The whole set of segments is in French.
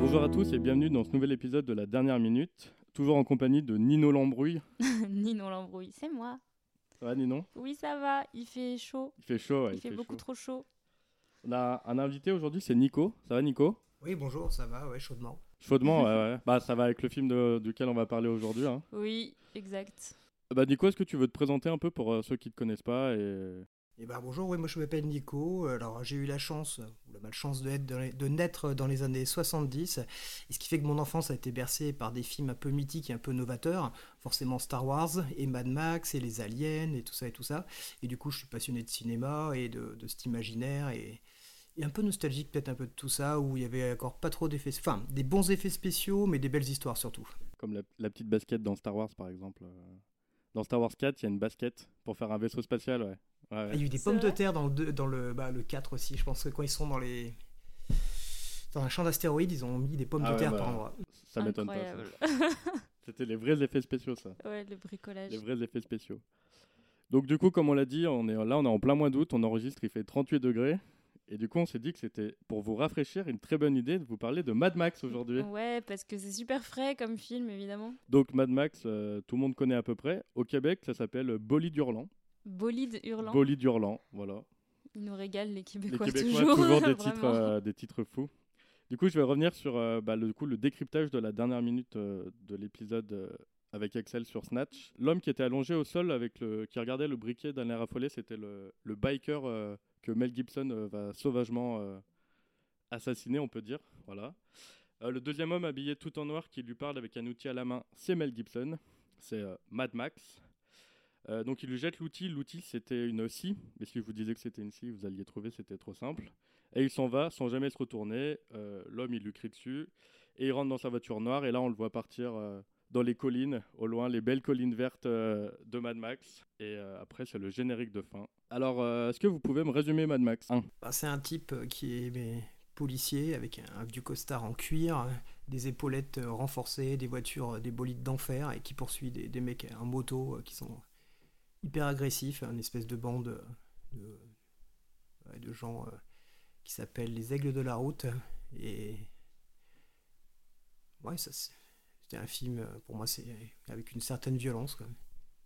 Bonjour à tous et bienvenue dans ce nouvel épisode de la dernière minute, toujours en compagnie de Nino Lambrouille. Nino l'embrouille, c'est moi. Ça va Nino? Oui, ça va, il fait chaud. Il fait chaud, ouais, il, fait, beaucoup chaud. trop chaud. On a un invité aujourd'hui, c'est Nico. Ça va Nico? Oui, bonjour, ça va, ouais, chaudement. Chaudement, ouais, ouais. Bah, ça va avec le film de- duquel on va parler aujourd'hui. hein. Oui, exact. Bah, Nico, est-ce que tu veux te présenter un peu pour euh, ceux qui ne te connaissent pas et... Et ben bonjour, oui, moi je m'appelle Nico. Alors j'ai eu la chance, ou la malchance de, être de naître dans les années 70, et ce qui fait que mon enfance a été bercée par des films un peu mythiques et un peu novateurs, forcément Star Wars et Mad Max et les aliens et tout ça et tout ça. Et du coup je suis passionné de cinéma et de, de cet imaginaire et, et un peu nostalgique peut-être un peu de tout ça, où il y avait encore pas trop d'effets, enfin des bons effets spéciaux, mais des belles histoires surtout. Comme la, la petite basket dans Star Wars, par exemple. euh. Dans Star Wars 4, il y a une basket pour faire un vaisseau spatial, ouais. Ouais, ouais. Il y a eu des pommes de terre dans le, dans le, bah, le 4 aussi. Je pense que quand ils sont dans les. Dans un champ d'astéroïdes, ils ont mis des pommes Ah de ouais, terre bah, par endroit. Ça m'étonne pas. C'était les vrais effets spéciaux, ça. ouais, le bricolage. Les vrais effets spéciaux. Donc du coup, comme on l'a dit, on est là, on est en plein mois d'août, on enregistre, il fait 38 degrés. Et du coup, on s'est dit que c'était pour vous rafraîchir une très bonne idée de vous parler de Mad Max aujourd'hui. Ouais, parce que c'est super frais comme film, évidemment. Donc Mad Max, euh, tout le monde connaît à peu près. Au Québec, ça s'appelle Bolide Hurlant. Bolide hurlant. Bolide Hurlant, voilà. Il nous régale, les Les Québécois, Québécois, toujours. toujours, des, titres, euh, des titres fous. Du coup, je vais revenir sur euh, bah, le, coup, le décryptage de la dernière minute euh, de l'épisode euh, avec Excel sur Snatch. L'homme qui était allongé au sol, avec le, qui regardait le briquet d'un air affolé, c'était le, le biker euh, que Mel Gibson va sauvagement assassiner, on peut dire. Voilà. Le deuxième homme habillé tout en noir qui lui parle avec un outil à la main, c'est Mel Gibson. C'est Mad Max. Euh, donc il lui jette l'outil. L'outil c'était une scie. Mais si je vous disais que c'était une scie, vous alliez trouver, c'était trop simple. Et il s'en va sans jamais se retourner. Euh, L'homme il lui crie dessus. Et il rentre dans sa voiture noire. Et là on le voit partir euh, dans les collines, au loin, les belles collines vertes de Mad Max. Et après c'est le générique de fin. Alors est-ce que vous pouvez me résumer Mad Max 1 Bah, c'est un type qui est mais, policier avec un, vieux costard en cuir, des épaulettes renforcées, des voitures, des bolides d'enfer et qui poursuit des, mecs en moto qui sont hyper agressifs, une espèce de bande euh, de, gens euh, qui s'appellent les aigles de la route. Et ouais, ça c'était un film, euh, pour moi, c'est avec une certaine violence.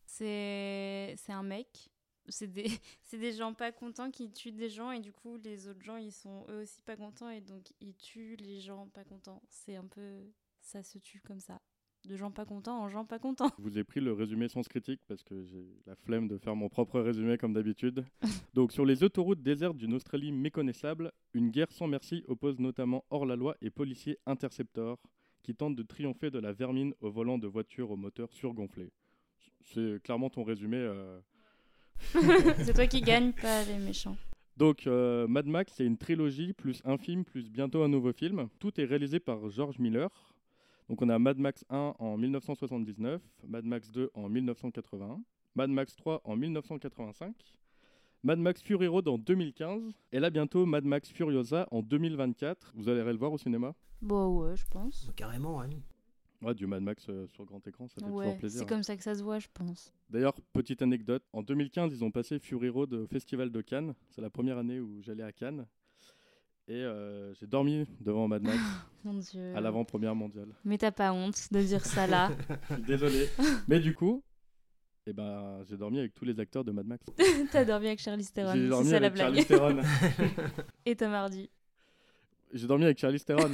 C'est un mec. C'est des... des gens pas contents qui tuent des gens et du coup les autres gens ils sont eux aussi pas contents et donc ils tuent les gens pas contents. C'est un peu ça se tue comme ça. De gens pas contents en gens pas contents. Je vous ai pris le résumé sans critique parce que j'ai la flemme de faire mon propre résumé comme d'habitude. Donc sur les autoroutes désertes d'une Australie méconnaissable, une guerre sans merci oppose notamment hors-la-loi et policiers intercepteurs qui tentent de triompher de la vermine au volant de voitures au moteur surgonflé. C'est clairement ton résumé. euh. c'est toi qui gagne pas les méchants. Donc euh, Mad Max, c'est une trilogie plus un film plus bientôt un nouveau film. Tout est réalisé par George Miller. Donc on a Mad Max 1 en 1979, Mad Max 2 en 1981, Mad Max 3 en 1985, Mad Max Fury Road en 2015 et là bientôt Mad Max Furiosa en 2024. Vous allez le voir au cinéma? Bon ouais je pense. Bah, carrément, hein. Ouais, du Mad Max euh, sur grand écran, ça fait Ouais, toujours plaisir. c'est comme ça que ça se voit je pense. D'ailleurs, petite anecdote, en 2015, ils ont passé Fury Road au Festival de Cannes. C'est la première année où j'allais à Cannes. Et euh, j'ai dormi devant Mad Max Mon dieu. à l'avant-première mondiale. Mais t'as pas honte de dire ça là. Je suis Désolé. Mais du coup, eh ben, j'ai dormi avec tous les acteurs de Mad Max. T'as dormi avec Charlie Theron. J'ai C'est dormi ça la avec blague. Charlize Theron. Et Tom Hardy. J'ai dormi avec Charlize Theron.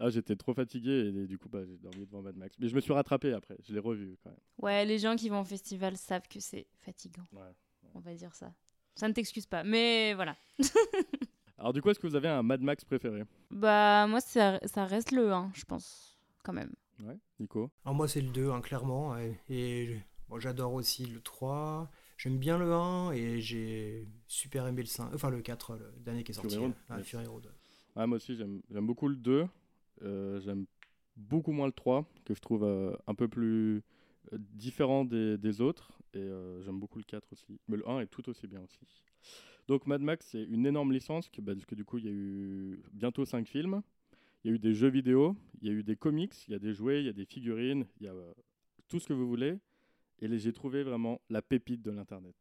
ah, j'étais trop fatigué et, du coup, bah, j'ai dormi devant Mad Max. Mais je me suis rattrapé après. Je l'ai revu quand même. Ouais, les gens qui vont au festival savent que c'est fatigant. Ouais. On va dire ça. Ça ne t'excuse pas, mais voilà. Alors, du coup, est-ce que vous avez un Mad Max préféré? Bah, moi, ça, ça reste le 1, je pense, quand même. Ouais, Nico? Alors moi c'est le 2, hein, clairement. ouais. Et bon, j'adore aussi le 3. J'aime bien le 1 et j'ai super aimé le 5. Enfin le 4, le dernier qui est Fury sorti. Road, Ah, yes. Fury Road. Ouais, moi aussi, j'aime j'aime beaucoup le 2. Euh, j'aime beaucoup moins le 3, que je trouve euh, un peu plus euh, différent des, des autres. Et euh, j'aime beaucoup le 4 aussi. Mais le 1 est tout aussi bien aussi. Donc Mad Max, c'est une énorme licence, que, bah, parce que du coup, il y a eu bientôt 5 films. Il y a eu des jeux vidéo, il y a eu des comics, il y a des jouets, il y a des figurines, il y a euh, tout ce que vous voulez. Et j'ai trouvé vraiment la pépite de l'Internet.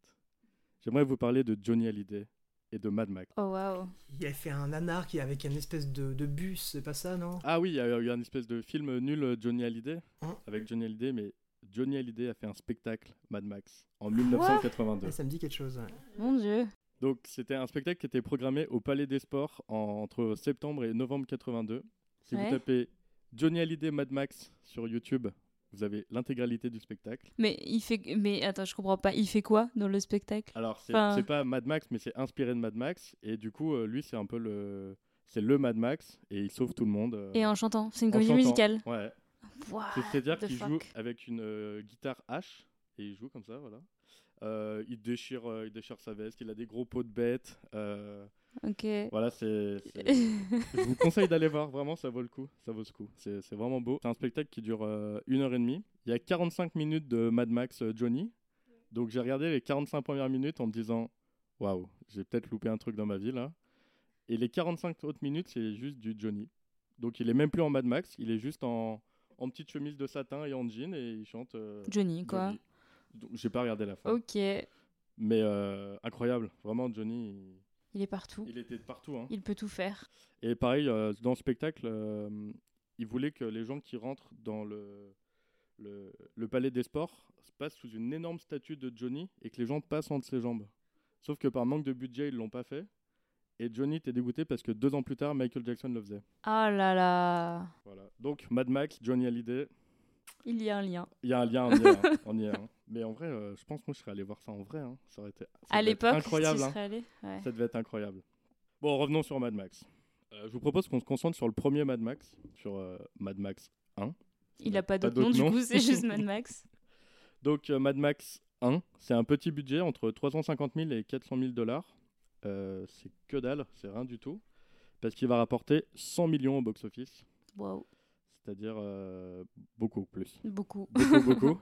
J'aimerais vous parler de Johnny Hallyday. et de Mad Max. Oh waouh. Il a fait un est avec une espèce de, de bus, c'est pas ça, non? Ah oui, il y a eu un espèce de film nul euh, Johnny Hallyday Hein? Avec Johnny Hallyday, mais Johnny Hallyday a fait un spectacle Mad Max en 1982. Ah, Ça me dit quelque chose. ouais. Mon dieu. Donc c'était un spectacle qui était programmé au Palais des Sports en- entre septembre et novembre 82. Si Ouais. vous tapez Johnny Hallyday Mad Max sur YouTube, vous avez l'intégralité du spectacle. Mais il fait. Mais attends, je comprends pas. Il fait quoi dans le spectacle? Alors c'est Enfin- pas Mad Max, mais c'est inspiré de Mad Max et du coup euh, lui c'est un peu le c'est le Mad Max et il sauve tout le monde. euh, Et en chantant. C'est une comédie musicale. Ouais. C'est-à-dire qu'il joue avec une euh, guitare H et il joue comme ça, voilà. Euh, il déchire, euh, il déchire sa veste. Il a des gros pots de bête. euh, Ok. voilà, c'est. Je vous conseille d'aller voir. Vraiment, ça vaut le coup. Ça vaut ce coup. C'est vraiment beau. C'est un spectacle qui dure euh, une heure et demie. Il y a 45 minutes de Mad Max Johnny. Donc j'ai regardé les 45 premières minutes en me disant, waouh, j'ai peut-être loupé un truc dans ma vie là. Et les 45 autres minutes, c'est juste du Johnny. Donc il est même plus en Mad Max. Il est juste en, en petite chemise de satin et en jean et il chante. Johnny, quoi. J'ai pas regardé la fin. Ok. Mais euh, incroyable. Vraiment, Johnny, il, est partout. il était de partout. hein. Il peut tout faire. Et pareil, euh, dans le spectacle, euh, il voulait que les gens qui rentrent dans le, le, le palais des sports passent sous une énorme statue de Johnny et que les gens passent entre ses jambes. Sauf que par manque de budget, ils l'ont pas fait. Et Johnny était dégoûté parce que deux ans plus tard, Michael Jackson le faisait. Ah là là. Voilà. Donc Mad Max, Johnny Hallyday, Il y a un lien. il y a un lien, on y est. hein, on y est, hein. Mais en vrai, euh, je pense que moi je serais allé voir ça en vrai. hein. Ça aurait été ça À devait être l'époque, incroyable. hein. serais allé? Ouais. Ça devait être incroyable. Bon, revenons sur Mad Max. Euh, je vous propose qu'on se concentre sur le premier Mad Max, sur euh, Mad Max 1. Il a pas d'autre nom, du coup, c'est juste Mad Max. Donc Mad Max 1, c'est un petit budget entre 350 000 et 400 000 dollars. C'est que dalle, c'est rien du tout. Parce qu'il va rapporter 100 millions au box-office, Waouh. c'est-à-dire beaucoup plus. Beaucoup. Beaucoup, beaucoup.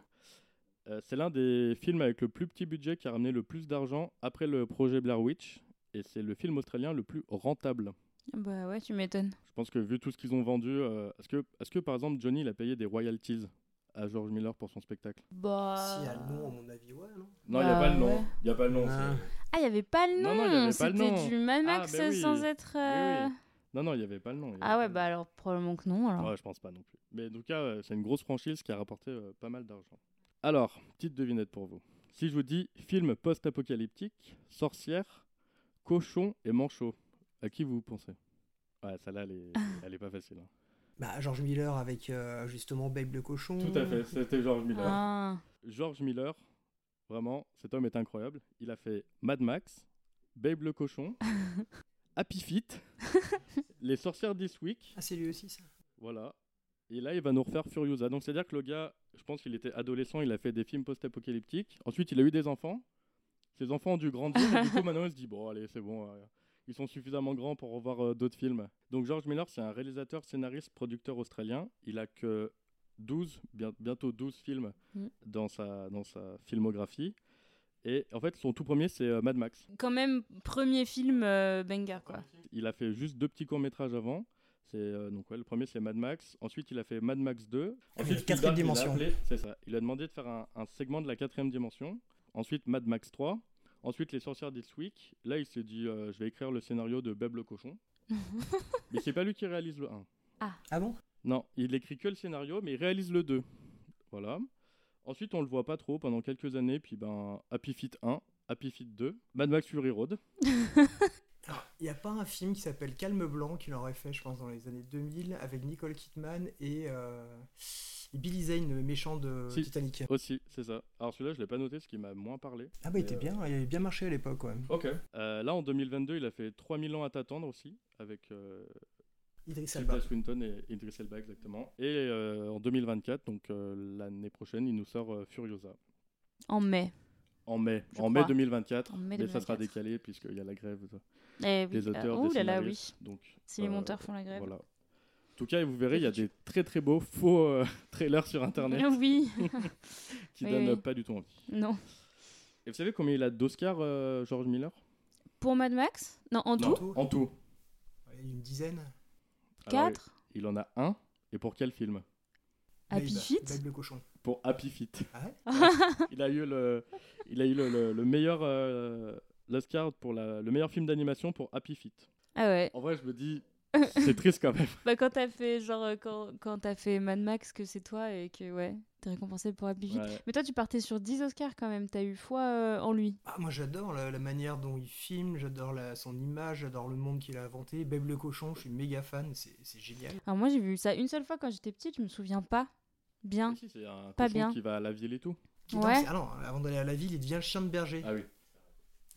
Euh, c'est l'un des films avec le plus petit budget qui a ramené le plus d'argent après le projet Blair Witch. Et c'est le film australien le plus rentable. bah ouais, tu m'étonnes. Je pense que vu tout ce qu'ils ont vendu, euh, est-ce que, est que par exemple Johnny il a payé des royalties à George Miller pour son spectacle? Bah. Si, il y a le nom, à mon avis, ouais, non? Non, il n'y Bah, a pas le nom. Il y a pas le nom. Ah. Ah, il n'y avait pas le nom. Non, non, y avait pas le nom. C'était du Mad Ah, Max ben oui. sans être. Euh, oui. Non, non, il n'y avait pas le nom. il Ah ouais, bah alors probablement que non. Alors. Ouais, je pense pas non plus. Mais en tout cas, euh, c'est une grosse franchise qui a rapporté euh, pas mal d'argent. Alors, petite devinette pour vous. Si je vous dis film post-apocalyptique, sorcière, cochon et manchot, à qui vous pensez? Ouais, celle-là, elle est, elle est pas facile. hein. Bah, George Miller avec euh, justement Babe le cochon. Tout à fait, c'était George Miller. Ah. George Miller, vraiment, cet homme est incroyable. Il a fait Mad Max, Babe le cochon, Happy Feet, Les sorcières This Week, Ah, c'est lui aussi, ça. voilà. Et là, il va nous refaire Furiosa. Donc, c'est-à-dire que le gars, je pense qu'il était adolescent, il a fait des films post-apocalyptiques. Ensuite, il a eu des enfants. Ses enfants ont dû grandir. et du coup, maintenant, il se dit bon, allez, c'est bon. euh, ils sont suffisamment grands pour revoir euh, d'autres films. Donc, George Miller, c'est un réalisateur, scénariste, producteur australien. Il a que 12, bien- bientôt 12 films Mm. dans, sa, dans sa filmographie. Et en fait, son tout premier, c'est euh, Mad Max. Quand même, premier film banger, quoi. Il a fait juste deux petits courts-métrages avant. C'est euh, donc ouais, le premier c'est Mad Max. Ensuite il a fait Mad Max 2. Ah, Ensuite la quatrième dimension. C'est ça. Il a demandé de faire un, un segment de la quatrième dimension. Ensuite Mad Max 3. Ensuite Les Sorcières Week. Là il s'est dit euh, je vais écrire le scénario de Beb le cochon. mais c'est pas lui qui réalise le 1. Ah bon? Non, il écrit que le scénario mais il réalise le 2. Voilà. Ensuite on le voit pas trop pendant quelques années puis ben Happy Feet 1, Happy Feet 2, Mad Max Fury Road. Il n'y a pas un film qui s'appelle Calme Blanc qu'il aurait fait, je pense, dans les années 2000 avec Nicole Kidman et, euh, et Billy Zane, le méchant de Si. Titanic. Aussi, c'est ça. Alors celui-là je l'ai pas noté ce qui m'a moins parlé. Ah bah il était euh, bien, il avait bien marché à l'époque, ouais. Ok. Euh, là, en 2022, il a fait 3000 ans à t'attendre aussi, avec euh, Idris Elba. Swinton et Idris Elba, exactement. Et euh, en 2024, donc euh, l'année prochaine, il nous sort euh, Furiosa. En mai. En mai, en mai. 2024, En mai mais ça sera 2024. décalé puisqu'il y a la grève Eh oui. des auteurs, oh des là là, oui. Donc, Si les euh, monteurs font la grève. Voilà. En tout cas, vous verrez, il y a des très très beaux faux euh, trailers sur Internet Ah oui. qui Oui, donnent oui. pas du tout envie. non. Et vous savez combien il a d'Oscars, euh, George Miller? Pour Mad Max? Non, en Non, tout? En tout. Une dizaine. Alors, 4 il en a un. Et pour quel film? Happy Babe, Feet? Babe le cochon. Pour Happy Feet. Ah ouais il a eu le, il a eu le, le- le meilleur, euh, l'Oscar pour la- le meilleur film d'animation pour Happy Feet. Ah ouais. En vrai, je me dis, c'est triste quand même. Bah quand t'as fait genre euh, quand, quand t'as fait Mad Max que c'est toi et que ouais t'es récompensé pour Happy Feet. Ouais. Mais toi tu partais sur 10 Oscars quand même. T'as eu foi euh, en lui. Ah, moi j'adore la, la manière dont il filme, j'adore son image, j'adore le monde qu'il a inventé. Beb le cochon, je suis méga fan, c'est génial. Alors moi j'ai vu ça une seule fois quand j'étais petite. Je me souviens pas bien. Si, c'est un Pas bien. qui va à la ville et tout. Ouais. ah non, avant d'aller à la ville, il devient le chien de berger. Ah oui.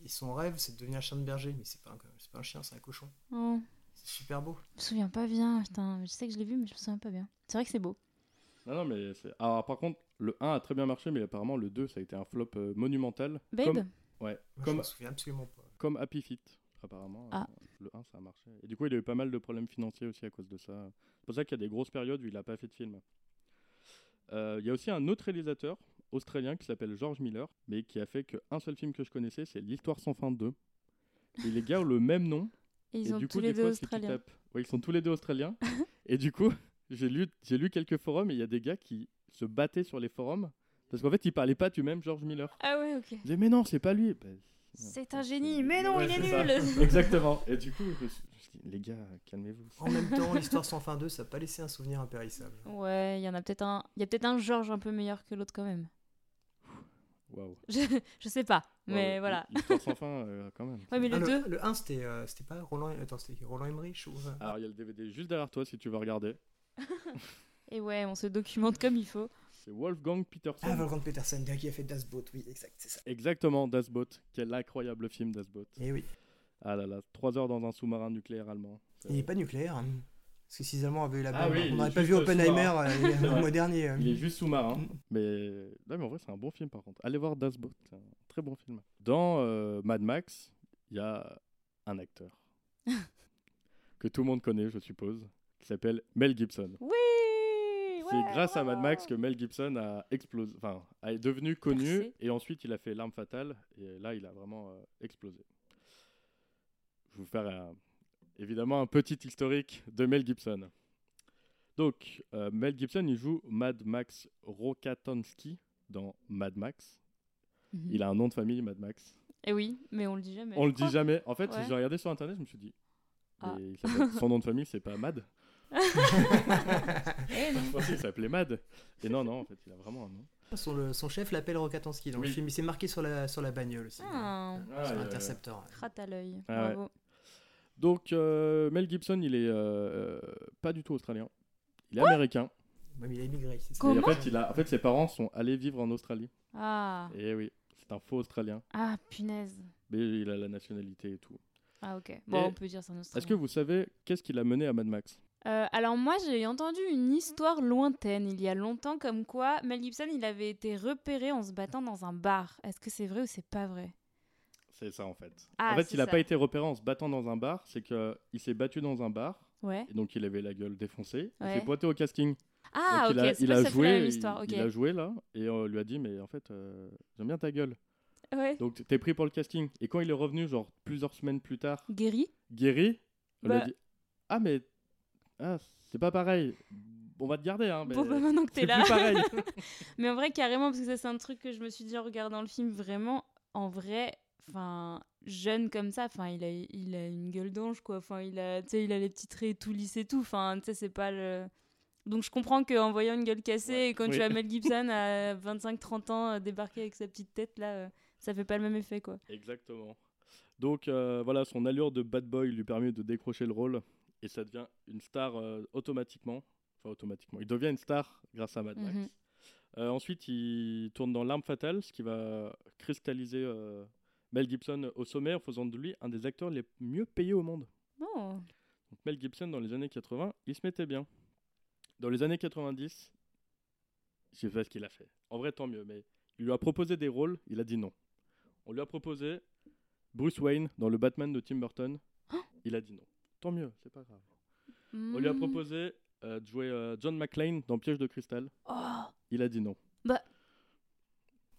Et son rêve, c'est de devenir chien de berger, mais c'est pas, un- c'est pas un chien, c'est un cochon. Oh, C'est super beau. je me souviens pas bien. Putain, je sais que je l'ai vu mais je me souviens pas bien. C'est vrai que c'est beau. Non, non, mais c'est. Alors, par contre, le 1 a très bien marché, mais apparemment, le 2, ça a été un flop euh, monumental. Babe. Comme, ouais, Moi, je comme, me souviens absolument pas. comme Happy Feet, apparemment. Ah. euh, le 1, ça a marché. Et du coup, il a eu pas mal de problèmes financiers aussi à cause de ça. C'est pour ça qu'il y a des grosses périodes où il a pas fait de film. Euh, Il y a aussi un autre réalisateur australien qui s'appelle George Miller, mais qui a fait qu'un seul film que je connaissais, c'est L'Histoire sans fin 2. Et les gars ont le même nom. Et ils et ont du tous coup, les des deux fois, australiens. tapes- Ouais, ils sont tous les deux australiens. et du coup, j'ai lu, j'ai lu quelques forums et il y a des gars qui se battaient sur les forums parce qu'en fait, ils parlaient pas du même George Miller. Ah ouais ok. Ils disaient, mais non, c'est pas lui. Ben, C'est un génie. Mais non Ouais, il est nul. Exactement. Et du coup, je je les gars, calmez-vous. En même temps, l'histoire sans fin 2, ça n'a pas laissé un souvenir impérissable. Ouais, il y en a peut-être un. Il y a peut-être un George un peu meilleur que l'autre quand même. Waouh. Je, je sais pas, mais Ouais, voilà. L'histoire sans fin, euh, quand même. Ouais, mais Ah, le 2, le 1, c'était euh, c'était pas Roland, attends, c'était Roland Emmerich ou... euh, Alors, il y a le DVD juste derrière toi si tu veux regarder. et ouais, on se documente comme il faut. C'est Wolfgang Peterson. Ah, Wolfgang gars qui a fait Das Boot, oui, exact, c'est ça. Exactement, Das Boot. Quel incroyable film, Das Boot. Et oui, Ah là là, 3 heures dans un sous-marin nucléaire allemand. il n'est pas nucléaire. hein. Parce que si les Allemands avaient eu la Ah oui, on n'aurait pas vu Oppenheimer le mois dernier. Il est juste sous-marin. Mm. Mais... Mais en vrai, c'est un bon film par contre. Allez voir Das Boot, c'est un très bon film. Dans euh, Mad Max, il y a un acteur que tout le monde connaît, je suppose, qui s'appelle Mel Gibson. Oui C'est ouais, grâce à Mad Max que Mel Gibson a explosé, enfin, est devenu connu Percé. et ensuite il a fait L'arme fatale et là il a vraiment euh, explosé. Je vais vous faire un- évidemment un petit historique de Mel Gibson. Donc, euh, Mel Gibson, il joue Mad Max Rokatansky dans Mad Max. Mhm. Il a un nom de famille, Mad Max. Et oui, mais on le dit jamais. On le dit jamais. En fait, Ouais. j'ai regardé sur internet, je me suis dit. Ah. son nom de famille, c'est pas Mad. Eh. Je pensais qu'il s'appelait Mad. Et non, non, en fait, il a vraiment un nom. Son, le- son chef l'appelle Rokatansky dans Oui. le film, il s'est marqué sur la, sur la bagnole aussi. Ah, Ah, sur ouais, l'intercepteur. rate à l'œil. Ah ouais. Donc, euh, Mel Gibson, il est euh, pas du tout australien. Il est américain. Mais il a immigré. c'est ça. Comment Et en fait, il a, en fait, ses parents sont allés vivre en Australie. Ah. Et oui, c'est un faux australien. ah, punaise. Mais il a la nationalité et tout. Ah, ok. Bon, Et on peut dire c'est un Australien. Est-ce que vous savez qu'est-ce qui l'a mené à Mad Max? Euh, alors moi j'ai entendu une histoire lointaine il y a longtemps comme quoi Mel Gibson il avait été repéré en se battant dans un bar. Est-ce que c'est vrai ou c'est pas vrai? C'est ça en fait. Ah, en fait, c'est il n'a pas été repéré en se battant dans un bar, c'est qu'il s'est battu dans un bar, Ouais. et donc il avait la gueule défoncée. Il Ouais. s'est pointé au casting. Ah Donc, ok, il a, il a ça fait joué, la même il- il a joué là, et on lui a dit, mais en fait, euh, j'aime bien ta gueule. Ouais. Donc t'es pris pour le casting. Et quand il est revenu, genre plusieurs semaines plus tard, Guéri guéri, on lui a Bah. dit, ah mais ah, c'est pas pareil. On va te garder, hein. Mais Bon bah maintenant que t'es là. plus pareil. Mais en vrai carrément parce que ça c'est un truc que je me suis dit en regardant le film vraiment en vrai enfin jeune comme ça enfin il a il a une gueule d'ange quoi enfin il a tu sais il a les petits traits tout lisses et tout enfin tu sais c'est pas le donc je comprends qu'en voyant une gueule cassée Ouais. et quand Oui. tu as Mel Gibson à 25-30 ans euh, débarquer avec sa petite tête là euh, ça fait pas le même effet quoi Exactement. Donc euh, voilà, son allure de bad boy lui permet de décrocher le rôle et ça devient une star euh, automatiquement. Enfin, automatiquement. Il devient une star grâce à Mad Max. Mhm. Euh, ensuite, il tourne dans L'arme fatale, ce qui va cristalliser Mel Gibson au sommet en faisant de lui un des acteurs les mieux payés au monde. oh Donc Mel Gibson, dans les années 80, il se mettait bien. Dans les années 90, je sais pas ce qu'il a fait. En vrai, tant mieux, mais il lui a proposé des rôles, il a dit non. On lui a proposé Bruce Wayne dans le Batman de Tim Burton, il a dit non. Tant mieux, c'est pas grave. On lui a Hmm. proposé euh, de jouer euh, John McClane dans Piège de cristal, Oh. il a dit non.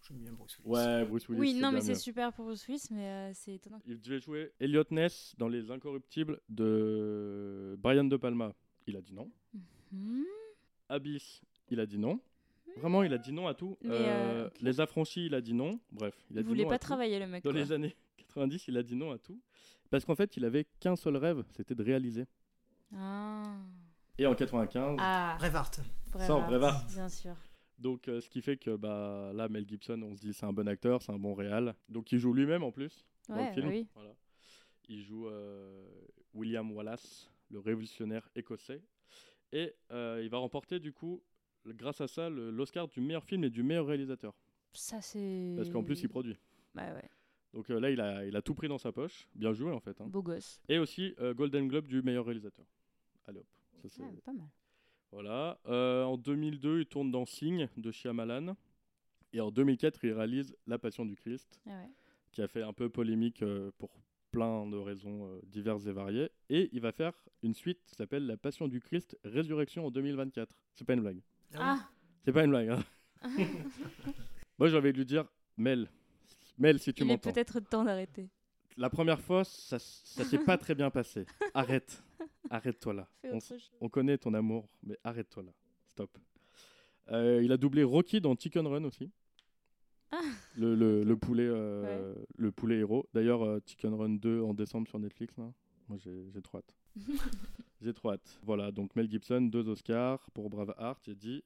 J'aime bien Bruce Willis. Ouais, Bruce Willis. oui non c'est mais c'est super pour Bruce Willis mais euh, c'est étonnant Il devait jouer Elliot Ness dans Les Incorruptibles de Brian De Palma, il a dit non. Hmm. Abyss, il a dit non. Vraiment, il a dit non à tout. Mais, Euh, euh. Les affranchis, il a dit non. Bref, il a il dit voulait non à pas tout. travailler le mec Dans quoi. les années 90, il a dit non à tout. Parce qu'en fait, il avait qu'un seul rêve, c'était de réaliser. Ah. Et en 95, Ah, Braveheart. Sans Braveheart. Bien sûr. Donc euh, ce qui fait que bah, là, Mel Gibson, on se dit c'est un bon acteur, c'est un bon réal. Donc il joue lui-même en plus dans Ouais, le film. oui. Voilà. Il joue euh, William Wallace, le révolutionnaire écossais. Et euh, il va remporter du coup, grâce à ça, l'Oscar du meilleur film et du meilleur réalisateur. Ça, c'est. Parce qu'en plus, il produit. Bah ouais. Donc là, il a, il a tout pris dans sa poche. Bien joué en fait. hein. Beau gosse. Et aussi Golden Globe du meilleur réalisateur. Allez hop. Ça, c'est- Ouais, pas mal. Voilà. Euh, en 2002, il tourne dans Signe de Shyamalan. Et en 2004, il réalise La Passion du Christ, Ah ouais. qui a fait un peu polémique euh, pour plein de raisons euh, diverses et variées. Et il va faire une suite qui s'appelle La Passion du Christ Résurrection en 2024. C'est pas une blague. Ah, C'est pas une blague. hein. Moi, j'avais lui dire, Mel, Mel, si tu il est m'entends. peut-être temps d'arrêter. La première fois, ça, ça s'est pas très bien passé. Arrête. Arrête-toi là. On, connaît ton amour, mais arrête-toi là. Stop. Euh, il a doublé Rocky dans Chicken Run aussi. Ah. Le, le, le poulet, euh, le poulet héros. D'ailleurs, euh, Chicken Run 2 en décembre sur Netflix. Là. Moi, j'ai trop hâte. j'ai trop hâte. Voilà, donc Mel Gibson, deux Oscars pour Braveheart, j'ai dit.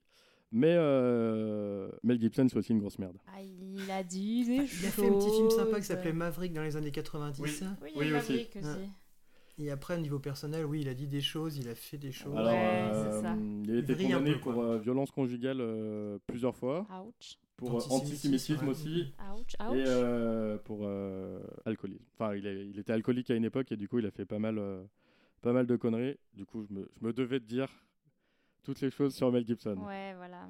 Mais euh, Mel Gibson, c'est aussi une grosse merde. Ah, il a dit des Il a fait un petit film sympa qui choses. s'appelait Maverick dans les années 90. Oui. Oui, il Oui, aussi. Maverick aussi. Et après, au niveau personnel, oui, il a dit des choses, il a fait des choses. Alors, Ouais, euh, c'est ça. il a été condamné peu, pour euh, violence conjugale euh, plusieurs fois, Ouch. pour euh, Antisémitisme, antisémitisme ouais. aussi, Ouch. Ouch. et euh, pour euh, alcoolisme. Enfin, il, était alcoolique à une époque et du coup, il a fait pas mal, euh, pas mal de conneries. Du coup, je me, je me devais de dire toutes les choses sur Mel Gibson. Ouais, voilà.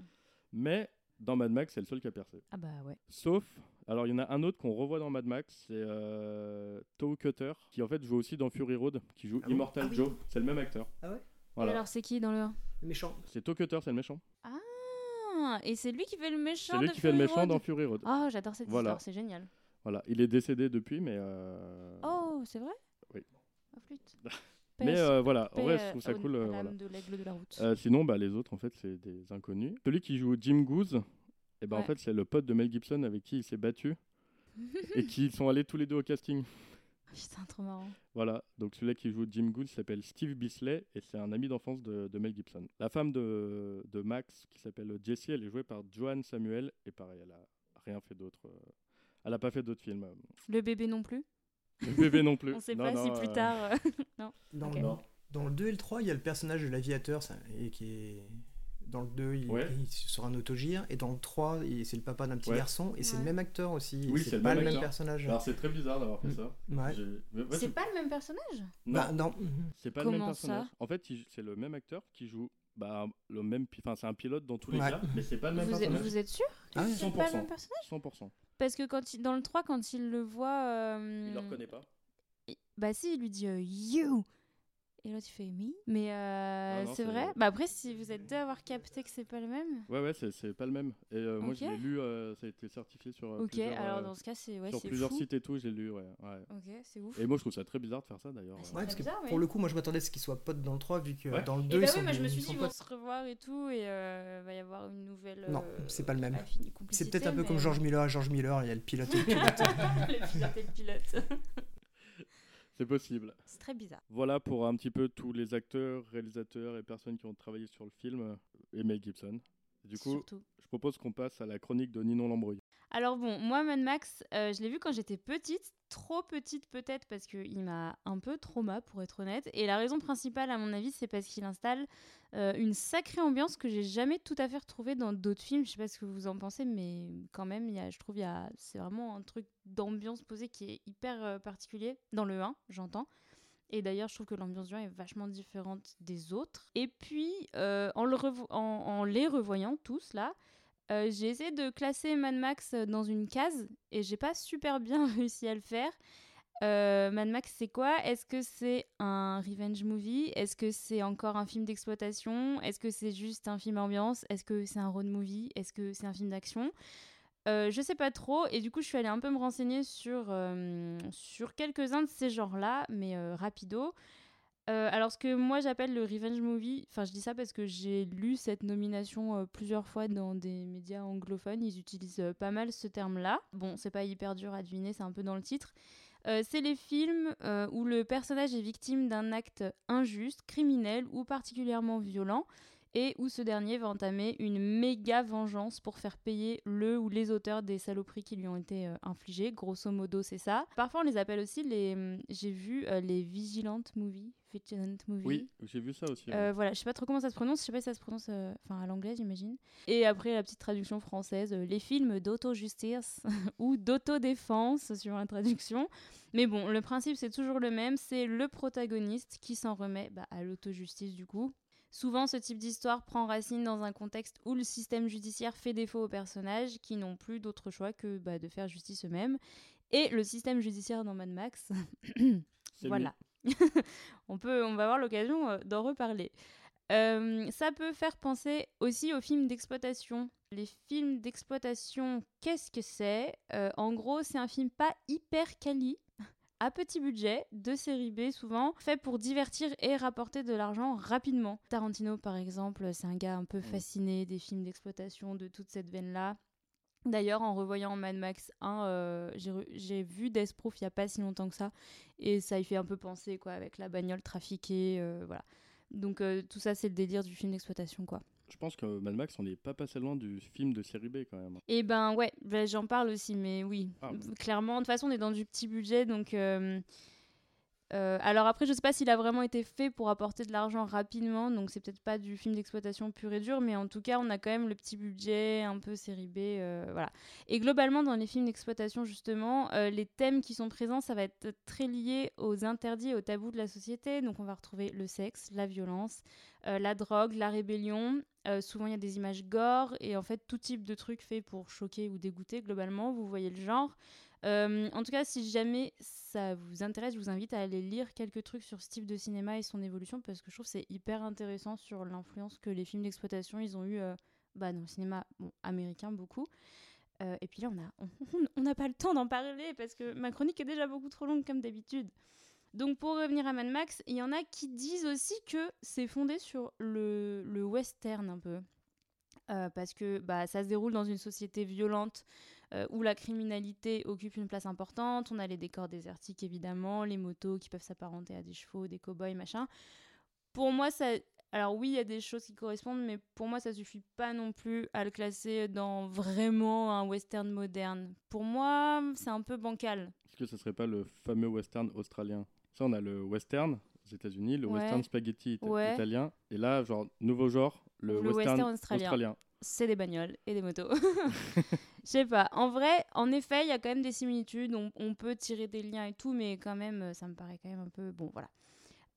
Mais dans Mad Max, c'est le seul qui a percé. Ah bah ouais. Sauf, alors il y en a un autre qu'on revoit dans Mad Max, c'est euh, Toe Cutter, qui en fait joue aussi dans Fury Road, qui joue Ah Immortal Ah oui. Joe. C'est le même acteur. Ah ouais Et Voilà. alors, c'est qui dans le 1 Le méchant. C'est Toe Cutter, c'est le méchant. Ah, et c'est lui qui fait le méchant C'est lui de qui fait le méchant Road dans Fury Road. Oh, j'adore cette Voilà. histoire, c'est génial. Voilà, il est décédé depuis, mais. euh, Oh, c'est vrai? Oui. Oh, flûte. Mais euh, voilà, en vrai, je trouve ça cool. euh, voilà. de l'aigle de la route. Euh, sinon, bah, les autres, en fait, c'est des inconnus. Celui qui joue Jim Goose, et ben, en fait, c'est le pote de Mel Gibson avec qui il s'est battu et qui sont allés tous les deux au casting. Putain, trop marrant. Voilà, donc celui-là qui joue Jim Goose s'appelle Steve Bisley et c'est un ami d'enfance de, de Mel Gibson. La femme de, de Max, qui s'appelle Jessie, elle est jouée par Joanne Samuel et pareil, elle a rien fait d'autre. euh, Elle a pas fait d'autres films. Le bébé non plus? Le bébé non plus. On sait Non, pas si plus euh, tard. euh, Dans, Ok. le, Non. dans le 2 et le 3, il y a le personnage de l'aviateur ça, et qui est. Dans le 2, il, Ouais. il est sur un autogire. Et dans le 3, il- c'est le papa d'un petit Ouais. garçon. Et c'est le même acteur aussi. Oui, c'est c'est le pas même le même acteur. personnage. Alors c'est très bizarre d'avoir fait Mm. ça. Ouais. J'ai- mais ouais, C'est pas le même personnage? Non, Bah, non. c'est pas le même personnage. En fait, c'est le même acteur qui joue bah, le même, enfin c'est un pilote dans tous les Ouais. cas, mais c'est pas le même vous êtes, personnage. vous êtes sûr Ah que ouais. c'est pas le 100%. même personnage 100%. Parce que quand il- dans le 3, quand il le voit. euh, Il le reconnaît pas. Bah si, il lui dit euh, You Et l'autre il fait Me Mais euh, non, c'est vrai? Bah après, si vous êtes deux à avoir capté que c'est pas le même. Ouais, ouais, c'est- pas le même. Et euh, moi, je l'ai lu, euh, ça a été certifié sur euh, Ok, plusieurs, alors euh, dans ce cas, c'est ouais, sur plusieurs fou. sites et tout, j'ai lu, ouais. ouais. Ok, c'est ouf. Et moi, je trouve ça très bizarre de faire ça d'ailleurs. Ah, c'est Ouais, parce que pour oui. le coup, moi je m'attendais à ce qu'ils soient potes dans le 3, vu que Ouais. dans le Et 2, bah ils oui, sont, moi je me suis dit, ils vont se revoir et tout, et euh, va y avoir une nouvelle. Non, c'est pas le même. C'est peut-être un peu comme George Miller. George Miller, il y a le pilote et le pilote. le pilote et le pilote. C'est possible. c'est très bizarre. Voilà pour un petit peu tous les acteurs, réalisateurs et personnes qui ont travaillé sur le film et Mel Gibson. Du coup, Surtout. je propose qu'on passe à la chronique de Ninon Lambrouille. Alors bon, moi Mad Max, euh, je l'ai vu quand j'étais petite, trop petite peut-être parce qu'il m'a un peu trauma pour être honnête. Et la raison principale à mon avis, c'est parce qu'il installe euh, une sacrée ambiance que j'ai jamais tout à fait retrouvée dans d'autres films. Je sais pas ce que vous en pensez, mais quand même, y a, je trouve c'est vraiment un truc d'ambiance posée qui est hyper euh, particulier dans le 1, j'entends. Et d'ailleurs, je trouve que l'ambiance du 1 est vachement différente des autres. Et puis, euh, en, les revoyant tous là, euh, j'ai essayé de classer Mad Max dans une case et j'ai pas super bien réussi à le faire. Euh, Mad Max, c'est quoi? Est-ce que c'est un revenge movie? Est-ce que c'est encore un film d'exploitation? Est-ce que c'est juste un film ambiance? Est-ce que c'est un road movie? Est-ce que c'est un film d'action? Euh, Je sais pas trop et du coup je suis allée un peu me renseigner sur, euh, sur quelques-uns de ces genres-là, mais euh, rapido. Alors, ce que moi j'appelle le revenge movie, enfin je dis ça parce que j'ai lu cette nomination plusieurs fois dans des médias anglophones, ils utilisent pas mal ce terme-là. Bon, c'est pas hyper dur à deviner, c'est un peu dans le titre. c'est les films où le personnage est victime d'un acte injuste, criminel ou particulièrement violent et où ce dernier va entamer une méga vengeance pour faire payer le ou les auteurs des saloperies qui lui ont été euh, infligées. Grosso modo, c'est ça. Parfois, on les appelle aussi les. Hum, j'ai vu euh, les Vigilant Movies. Vigilant Movie. Oui, j'ai vu ça aussi. Euh, voilà, je sais pas trop comment ça se prononce. Je sais pas si ça se prononce enfin à l'anglais, j'imagine. Et après, la petite traduction française les films d'auto-justice ou d'autodéfense sur la traduction. Mais bon, le principe, c'est toujours le même. C'est le protagoniste qui s'en remet bah, à l'auto-justice, du coup, Souvent, ce type d'histoire prend racine dans un contexte où le système judiciaire fait défaut aux personnages qui n'ont plus d'autre choix que bah, de faire justice eux-mêmes. Et le système judiciaire dans Mad Max, voilà. on, peut, on va avoir l'occasion euh, d'en reparler. Euh, ça peut faire penser aussi aux films d'exploitation. Les films d'exploitation, qu'est-ce que c'est? Euh, En gros, c'est un film pas hyper quali, à petit budget, de série B souvent, fait pour divertir et rapporter de l'argent rapidement. Tarantino, par exemple, c'est un gars un peu fasciné des films d'exploitation, de toute cette veine-là. D'ailleurs, en revoyant Mad Max 1, euh, j'ai vu Death Proof il n'y a pas si longtemps que ça, et ça y fait un peu penser, quoi, avec la bagnole trafiquée, euh, voilà. Donc euh, tout ça, c'est le délire du film d'exploitation, quoi. Je pense que Mad Max, on n'est pas passé loin du film de série B quand même. Et eh ben ouais, ben, j'en parle aussi, mais oui, ah. clairement, de toute façon, on est dans du petit budget, donc euh, euh, alors après, je sais pas s'il a vraiment été fait pour apporter de l'argent rapidement, donc c'est peut-être pas du film d'exploitation pur et dur, mais en tout cas, on a quand même le petit budget, un peu série B, euh, voilà. Et globalement, dans les films d'exploitation, justement, les thèmes qui sont présents, ça va être très lié aux interdits et aux tabous de la société. Donc on va retrouver le sexe, la violence, la drogue, la rébellion. souvent, il y a des images gore et en fait, tout type de trucs faits pour choquer ou dégoûter, globalement, vous voyez le genre. Euh, en tout cas, si jamais ça vous intéresse, je vous invite à aller lire quelques trucs sur ce type de cinéma et son évolution parce que je trouve c'est hyper intéressant sur l'influence que les films d'exploitation ils ont eu euh, bah, dans le cinéma américain beaucoup. Euh, et puis là, on n'a pas le temps d'en parler parce que ma chronique est déjà beaucoup trop longue comme d'habitude. Donc pour revenir à Mad Max, il y en a qui disent aussi que c'est fondé sur le, western un peu. parce que bah, ça se déroule dans une société violente euh, où la criminalité occupe une place importante. On a les décors désertiques évidemment, les motos qui peuvent s'apparenter à des chevaux, des cow-boys, machin. Pour moi, ça. Alors oui, il y a des choses qui correspondent, mais pour moi, ça suffit pas non plus à le classer dans vraiment un western moderne. Pour moi, c'est un peu bancal. Est-ce que ce serait pas le fameux western australien? Ça, on a le western aux États-Unis, le western spaghetti italien, et là, genre nouveau genre, le, western, australien c'est des bagnoles et des motos. Je sais pas. En vrai, en effet, il y a quand même des similitudes. On, on, peut tirer des liens et tout, mais quand même, ça me paraît quand même un peu. Bon, voilà.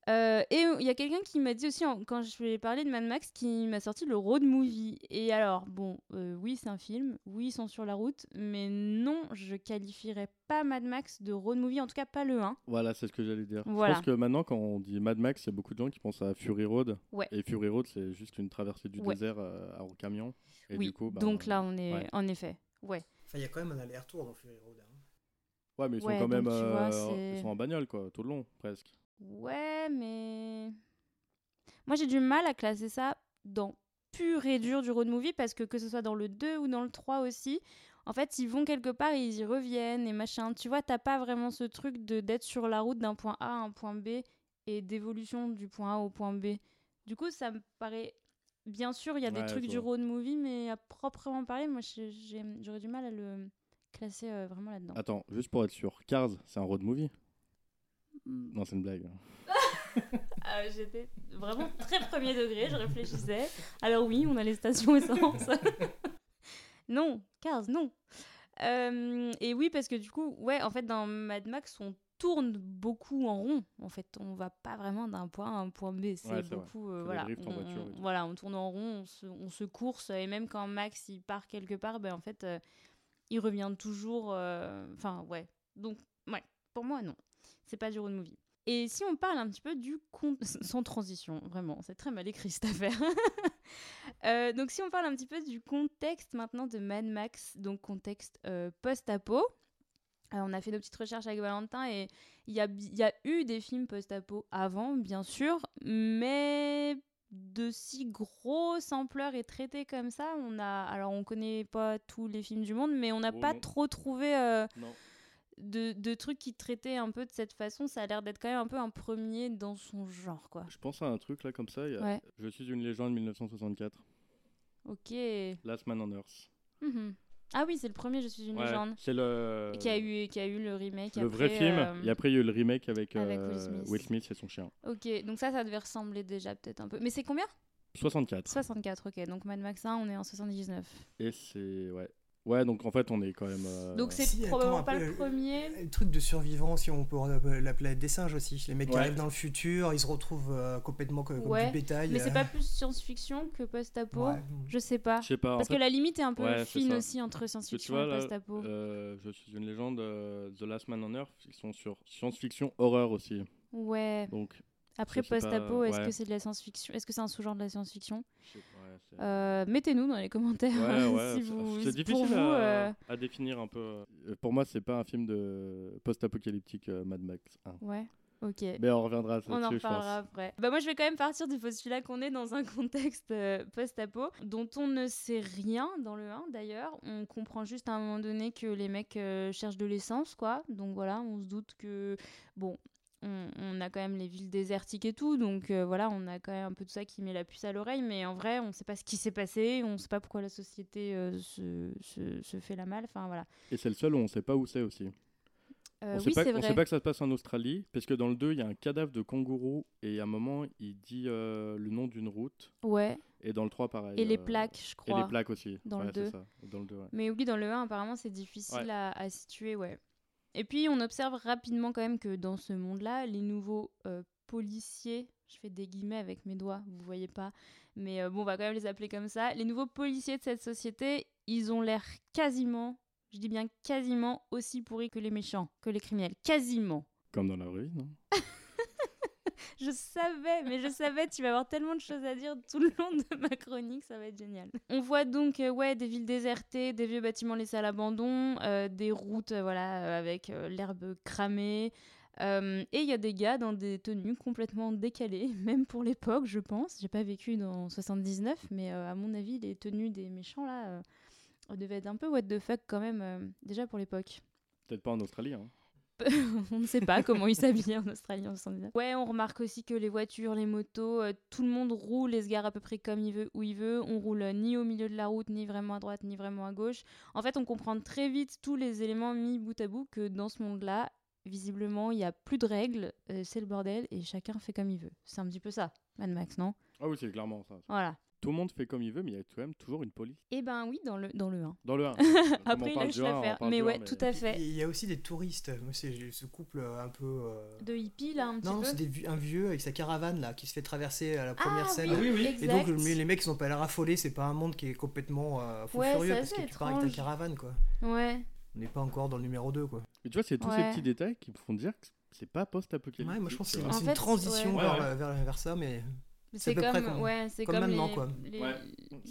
Euh, et il y a quelqu'un qui m'a dit aussi, quand je lui ai parlé de Mad Max, qui m'a sorti le road movie. Et alors, bon, euh, oui, c'est un film, oui, ils sont sur la route, mais non, je qualifierais pas Mad Max de road movie, en tout cas pas le 1. Voilà, c'est ce que j'allais dire. Je pense que maintenant, quand on dit Mad Max, il y a beaucoup de gens qui pensent à Fury Road. Et Fury Road, c'est juste une traversée du désert euh, en camion. Et oui, du coup, bah, donc là, on est en effet. Ouais. Enfin, il y a quand même un aller-retour dans Fury Road. Hein. Ouais, mais ils sont quand même ils sont en bagnole, quoi, tout le long, presque. Ouais, mais. Moi, j'ai du mal à classer ça dans pur et dur du road movie parce que que ce soit dans le 2 ou dans le 3 aussi, en fait, ils vont quelque part et ils y reviennent et machin. Tu vois, t'as pas vraiment ce truc de d'être sur la route d'un point A à un point B et d'évolution du point A au point B. Du coup, ça me paraît. Bien sûr, il y a des trucs du road movie, mais à proprement parler, moi, j'aurais du mal à le classer euh, vraiment là-dedans. Attends, juste pour être sûr, Cars, c'est un road movie? Non, c'est une blague. Ah, j'étais vraiment très premier degré, je réfléchissais. Alors oui, on a les stations essence. non, Cars, non. Euh, et oui, parce que du coup, ouais, en fait, dans Mad Max, on tourne beaucoup en rond. En fait, on va pas vraiment d'un point A à un point B. C'est beaucoup, euh, voilà, on, voilà, on tourne en rond, on se, course, et même quand Max il part quelque part, ben en fait, euh, il revient toujours. Enfin, ouais. Donc, ouais, pour moi, non c'est pas du road movie. Et si on parle un petit peu du sans transition, vraiment, c'est très mal écrit cette affaire. Euh, donc si on parle un petit peu du contexte maintenant de Mad Max, donc contexte euh, post-apo. Euh, on a fait nos petites recherches avec Valentin et il y a, y a eu des films post-apo avant, bien sûr, mais de si grosse ampleur et traités comme ça, on a, alors on connaît pas tous les films du monde, mais on n'a pas trop trouvé de, de trucs qui traitaient un peu de cette façon, ça a l'air d'être quand même un peu un premier dans son genre, quoi. Je pense à un truc là comme ça. il y a- Ouais. Je suis une légende 1964. Ok. Last Man on Earth. Mhm. Ah oui, c'est le premier Je suis une Ouais, légende. C'est le. Qui a, eu, qui a eu le remake. le après, vrai film. euh, Et après, il y a eu le remake avec, avec euh, Will Smith. Will Smith et son chien. Ok, donc ça, ça devait ressembler déjà peut-être un peu. Mais c'est combien? 64. 64, ok. Donc Mad Max 1, on est en 79. Et c'est. Ouais. Ouais, donc en fait, on est quand même. euh, Donc c'est Si, probablement pas le euh, premier. Le truc de survivance, si on peut euh, la planète des singes aussi. Les mecs qui Ouais. arrivent dans le futur, ils se retrouvent euh, complètement co- comme Ouais, du bétail. Mais c'est euh, pas plus science-fiction que post-apo ouais. Je sais pas. Je sais pas. Parce fait, que la limite est un peu fine aussi entre science-fiction et post-apo. euh, je suis une légende. euh, The Last Man on Earth, ils sont sur science-fiction horreur aussi. Ouais. Donc, Après post-apo, est-ce ouais. que c'est de la science-fiction? Est-ce que c'est un sous-genre de la science-fiction? Ouais, Euh, Mettez-nous dans les commentaires Ouais, si vous. c'est pour difficile vous, à, euh, à définir un peu. Euh, Pour moi, c'est pas un film de post-apocalyptique euh, Mad Max 1. Ouais. Ok. Mais on reviendra On en là-dessus, je pense. reparlera après. Bah moi, je vais quand même partir du postulat qu'on est dans un contexte euh, post-apo dont on ne sait rien dans le 1 d'ailleurs. On comprend juste à un moment donné que les mecs euh, cherchent de l'essence, quoi. Donc voilà, on se doute que bon. On, on a quand même les villes désertiques et tout, donc euh, voilà, on a quand même un peu tout ça qui met la puce à l'oreille, mais en vrai, on sait pas ce qui s'est passé, on sait pas pourquoi la société euh, se, se, se fait la malle, enfin voilà. Et c'est le seul où on sait pas où c'est aussi. Euh, on oui, vrai. sait pas que ça se passe en Australie, parce que dans le 2, il y a un cadavre de kangourou, et à un moment, il dit le nom d'une route. Ouais, Et dans le 3, pareil. et les plaques, je Et crois. les plaques aussi. dans le Ouais, c'est 2. ça. Dans le 2, ouais. Mais oui, dans le 1, apparemment, c'est difficile Ouais. à, à situer, ouais. Et puis, on observe rapidement quand même que dans ce monde-là, les nouveaux euh, policiers, je fais des guillemets avec mes doigts, vous voyez pas, mais euh, bon, on va quand même les appeler comme ça, les nouveaux policiers de cette société, ils ont l'air quasiment, je dis bien quasiment, aussi pourris que les méchants, que les criminels. Quasiment. Comme dans la rue, non? Je savais, mais je savais, tu vas avoir tellement de choses à dire tout le long de ma chronique, ça va être génial. On voit donc euh, ouais, des villes désertées, des vieux bâtiments laissés à l'abandon, euh, des routes euh, voilà, avec euh, l'herbe cramée. euh, et il y a des gars dans des tenues complètement décalées, même pour l'époque, je pense. J'ai pas vécu dans 79, mais euh, à mon avis, les tenues des méchants là euh, devaient être un peu what the fuck quand même, euh, déjà pour l'époque. Peut-être pas en Australie. Hein. on ne sait pas comment ils s'habillaient en Australie en 79. Ouais, on remarque aussi que les voitures, les motos, euh, tout le monde roule et se gare à peu près comme il veut, où il veut. On roule euh, ni au milieu de la route, ni vraiment à droite, ni vraiment à gauche. En fait, on comprend très vite tous les éléments mis bout à bout que dans ce monde-là, visiblement, il y a plus de règles, euh, c'est le bordel et chacun fait comme il veut. C'est un petit peu ça, Mad Max, non? Ah oui, c'est clairement ça. Voilà. Tout le monde fait comme il veut, mais il y a quand même toujours une police. Eh ben oui, dans le, dans le 1. Dans le 1. Après, il lâche l'affaire. Mais ouais, tout à fait. Il y a aussi des touristes. Moi, c'est ce couple euh, un peu. euh, De hippie, là, un petit Non, peu c'est des vieux- un vieux avec sa caravane là qui se fait traverser à la première ah, scène. oui, oui, oui. Et donc les mecs ils ont pas l'air affolés, c'est pas un monde qui est complètement euh, fou Ouais, furieux c'est parce que assez tu pars avec ta étrange. caravane quoi. Ouais. On n'est pas encore dans le numéro 2 quoi. Mais tu vois, c'est tous Ouais. ces petits détails qui me font dire que c'est pas post-apocalyptique. Ouais, moi je pense que c'est c'est fait, une transition ouais. vers, Ouais, ouais. vers, vers ça, mais C'est comme, comme- ouais, c'est comme comme maintenant, les- quoi. les- Ouais,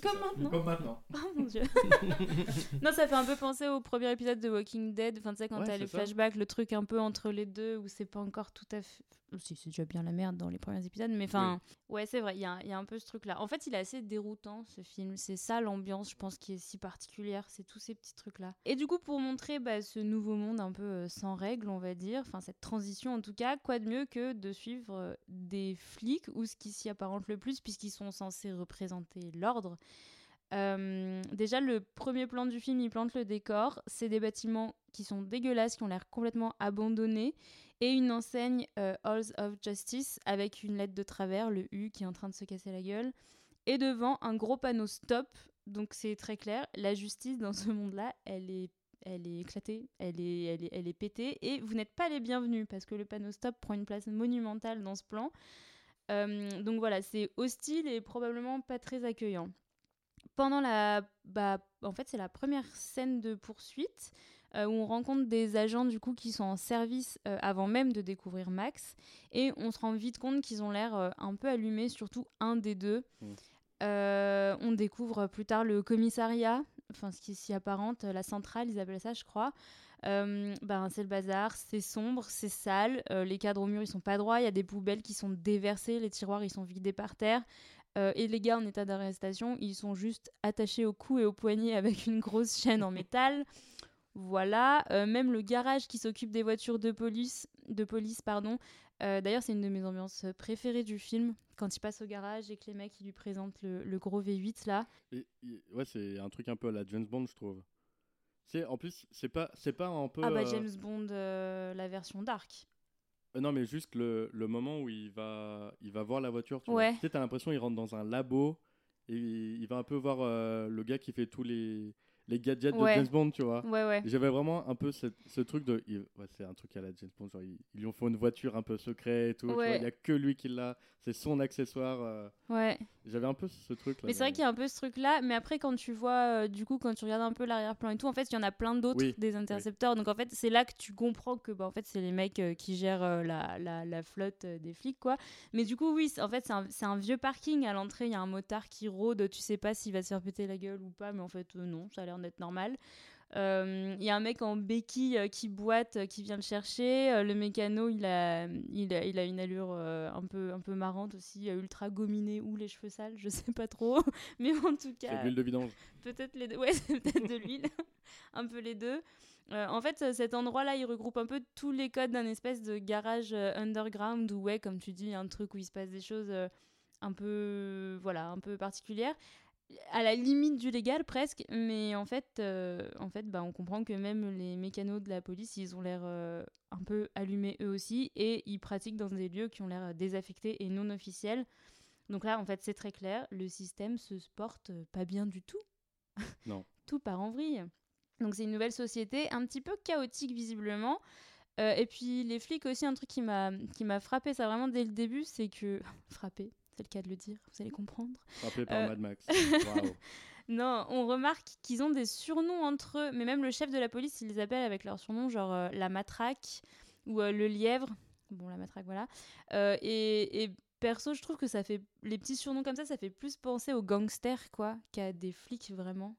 Comme maintenant. Comme maintenant. Oh mon dieu. non, ça fait un peu penser au premier épisode de Walking Dead. Enfin, tu sais, quand Ouais, t'as les ça. flashbacks, le truc un peu entre les deux où c'est pas encore tout à fait. Si, c'est déjà bien la merde dans les premiers épisodes, mais enfin, ouais, c'est vrai, il y y a un peu ce truc-là. En fait, il est assez déroutant ce film. C'est ça l'ambiance, je pense, qui est si particulière. C'est tous ces petits trucs-là. Et du coup, pour montrer bah, ce nouveau monde un peu euh, sans règles, on va dire, enfin, cette transition en tout cas, quoi de mieux que de suivre euh, des flics ou ce qui s'y apparente le plus, puisqu'ils sont censés représenter l'ordre. Euh, déjà, le premier plan du film, il plante le décor. C'est des bâtiments qui sont dégueulasses, qui ont l'air complètement abandonnés, et une enseigne euh, Halls of Justice avec une lettre de travers, le U, qui est en train de se casser la gueule. Et devant, un gros panneau stop. Donc c'est très clair, la justice dans ce monde-là, elle est, elle est éclatée, elle est, elle, est, elle est pétée, et vous n'êtes pas les bienvenus parce que le panneau stop prend une place monumentale dans ce plan. Euh, donc voilà, c'est hostile et probablement pas très accueillant pendant la bah en fait c'est la première scène de poursuite euh, où on rencontre des agents du coup qui sont en service euh, avant même de découvrir Max et on se rend vite compte qu'ils ont l'air euh, un peu allumés surtout un des deux Mm. On découvre plus tard le commissariat enfin ce qui s'y apparente la centrale ils appellent ça je crois ben, c'est le bazar, c'est sombre, c'est sale, les cadres au mur ils sont pas droits, il y a des poubelles qui sont déversées, les tiroirs ils sont vidés par terre, euh, et les gars en état d'arrestation, ils sont juste attachés au cou et au poignet avec une grosse chaîne en métal. Voilà, euh, même le garage qui s'occupe des voitures de police, de police pardon. Euh, d'ailleurs, c'est une de mes ambiances préférées du film, quand il passe au garage et que les mecs ils lui présentent le, le gros V8 là. Et- et- ouais, c'est un truc un peu à la James Bond, je trouve. C'est en plus, c'est pas, c'est pas un peu. Ah bah euh, James Bond, la version dark. non, mais juste le, le moment où il va, il va voir la voiture. Tu. Ouais. Tu sais, t'as l'impression qu'il rentre dans un labo et il va un peu voir le gars qui fait tous les, les gadgets Ouais. de James Bond, tu vois. Ouais ouais. Et J'avais vraiment un peu ce, ce truc de. c'est un truc à la James Bond. Genre, ils, ils lui ont fait une voiture un peu secret et tout. Il n'y a que lui qui l'a. C'est son accessoire. euh. Ouais. J'avais un peu ce truc là. Mais c'est vrai qu'il y a un peu ce truc-là. Mais après, quand tu vois, euh, du coup, quand tu regardes un peu l'arrière-plan et tout, en fait, il y en a plein d'autres Oui, des intercepteurs. Donc, en fait, c'est là que tu comprends que, bah, en fait, c'est les mecs euh, qui gèrent la, la, la flotte des flics, quoi. Mais du coup, oui, en fait, c'est un, un vieux parking. À l'entrée, il y a un motard qui rôde. Tu sais pas s'il va se faire péter la gueule ou pas, mais en fait, non, ça a l'air d'être normal. Euh, Il y a un mec en béquille euh, qui boite, euh, qui vient le chercher. Euh, le mécano, il a, il a, il a une allure euh, un, peu, un peu marrante aussi, euh, ultra gominé ou les cheveux sales, je sais pas trop. Mais en tout C'est de cas, l'huile de vidange. peut-être les deux. Ouais, c'est peut-être de l'huile. un peu les deux. Euh, en fait, euh, cet endroit-là, il regroupe un peu tous les codes d'un espèce de garage euh, underground où, ouais, comme tu dis, il y a un truc où il se passe des choses euh, un peu, voilà, un peu particulières à la limite du légal presque, mais en fait, euh, en fait bah, on comprend que même les mécanos de la police, ils ont l'air euh, un peu allumés eux aussi, et ils pratiquent dans des lieux qui ont l'air désaffectés et non officiels. Donc là, en fait, c'est très clair, le système se porte pas bien du tout. Non. tout part en vrille. Donc c'est une nouvelle société, un petit peu chaotique visiblement. Euh, et puis les flics aussi, un truc qui m'a qui m'a frappé, ça vraiment dès le début, c'est que frappé, c'est le cas de le dire, vous allez comprendre. Frappé par Euh. Mad Max. Non, on remarque qu'ils ont des surnoms entre eux, mais même le chef de la police, il les appelle avec leur surnom, genre euh, la matraque ou euh, le lièvre. Bon, la matraque, voilà. Et, et perso, je trouve que ça fait. Les petits surnoms comme ça, ça fait plus penser aux gangsters, quoi, qu'à des flics, vraiment.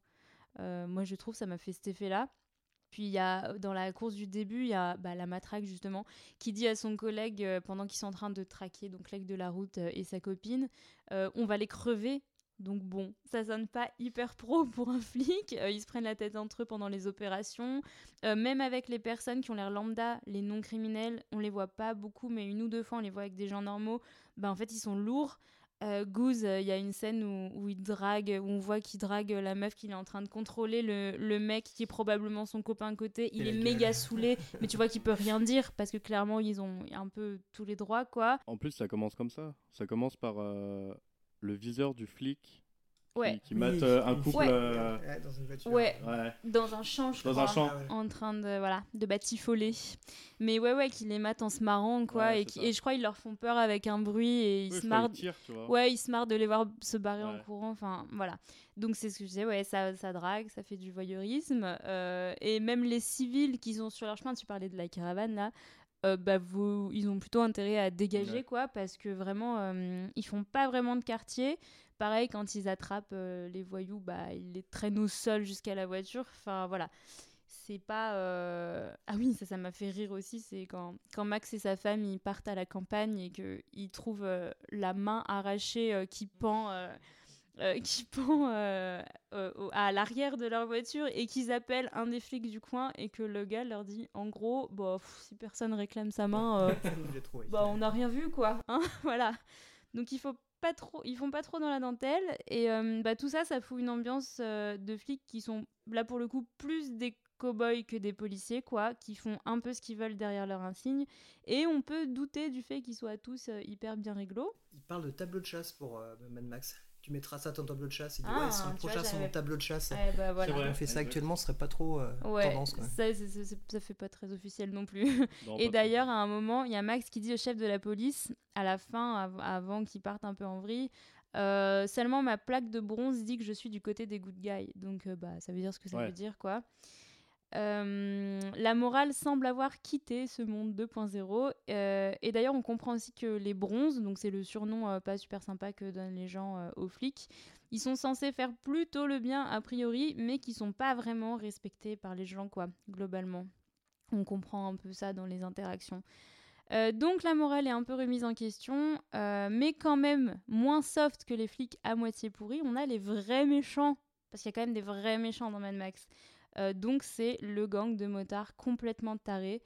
Moi, je trouve ça m'a fait cet effet-là. Puis il y a dans la course du début, il y a bah, la matraque justement qui dit à son collègue euh, pendant qu'ils sont en train de traquer donc l'aigle de la route euh, et sa copine, euh, on va les crever. Donc bon, ça sonne pas hyper pro pour un flic. Euh, ils se prennent la tête entre eux pendant les opérations. Euh, même avec les personnes qui ont l'air lambda, les non criminels, on les voit pas beaucoup, mais une ou deux fois on les voit avec des gens normaux. Bah en fait ils sont lourds. Euh, Goose, euh, il y a une scène où, où il drague, où on voit qu'il drague la meuf qu'il est en train de contrôler, le, le mec qui est probablement son copain à côté. Il Et est méga saoulé, mais tu vois qu'il peut rien dire parce que clairement ils ont un peu tous les droits quoi. En plus, ça commence comme ça. Ça commence par euh, le viseur du flic qui- Ouais, qui, mate euh, un couple. Ouais. euh, Ouais, dans une voiture. Ouais. ouais. dans un champ, je Dans crois. un champ. Ah en train de voilà de batifoler mais ouais ouais qu'ils les matent en se marrant quoi Ouais, et, qui- je crois ils leur font peur avec un bruit et ils Oui, se marrent tire, ouais ils se marrent de les voir se barrer en courant enfin voilà donc c'est ce que je disais ouais ça, ça drague ça fait du voyeurisme euh, et même les civils qui sont sur leur chemin tu parlais de la caravane là euh, bah vous, ils ont plutôt intérêt à dégager Ouais. quoi parce que vraiment euh, ils font pas vraiment de quartier pareil quand ils attrapent euh, les voyous bah ils les traînent au sol jusqu'à la voiture. Enfin voilà. C'est pas euh, ah oui ça ça m'a fait rire aussi c'est quand quand Max et sa femme ils partent à la campagne et que ils trouvent euh, la main arrachée qui pend qui pend à l'arrière de leur voiture et qu'ils appellent un des flics du coin et que le gars leur dit en gros bah, pff, si personne réclame sa main bah on n'a rien vu quoi hein, voilà. Donc il faut pas trop ils font pas trop dans la dentelle et euh, bah tout ça ça fout une ambiance euh, de flics qui sont là pour le coup plus des cow-boys que des policiers quoi qui font un peu ce qu'ils veulent derrière leur insigne et on peut douter du fait qu'ils soient tous euh, hyper bien réglo Il parle de tableau de chasse pour Mad Max. Tu mettras ça à ton tableau de chasse. Il dit Ah, ouais, son tu vois, prochain son tableau de chasse. Eh bah voilà vrai. On fait ça actuellement, ce serait pas trop euh, ouais tendance. Quoi. ça, c'est- c'est- ça fait pas très officiel non plus Non, Et d'ailleurs, à un moment, il y a Max qui dit au chef de la police, à la fin, av- avant qu'il parte un peu en vrille, euh, seulement ma plaque de bronze dit que je suis du côté des good guys. Donc, euh, bah, ça veut dire ce que ça Ouais. veut dire, quoi. Euh, la morale semble avoir quitté ce monde 2.0. euh, et d'ailleurs, on comprend aussi que les bronzes, donc c'est le surnom euh, pas super sympa que donnent les gens aux flics, ils sont censés faire plutôt le bien a priori, mais qui sont pas vraiment respectés par les gens, quoi, globalement. On comprend un peu ça dans les interactions. Donc la morale est un peu remise en question, mais quand même moins soft que les flics à moitié pourris. On a les vrais méchants, parce qu'il y a quand même des vrais méchants dans Mad Max. Euh, donc c'est le gang de motards complètement tarés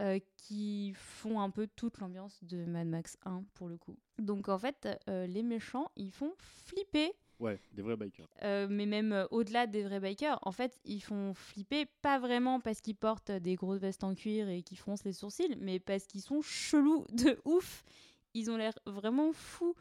euh, qui font un peu toute l'ambiance de Mad Max 1 pour le coup. Donc en fait, euh, les méchants, ils font flipper. Ouais, des vrais bikers. Euh, mais même euh, au-delà des vrais bikers, en fait, ils font flipper pas vraiment parce qu'ils portent des grosses vestes en cuir et qu'ils froncent les sourcils, mais parce qu'ils sont chelous de ouf. Ils ont l'air vraiment fous.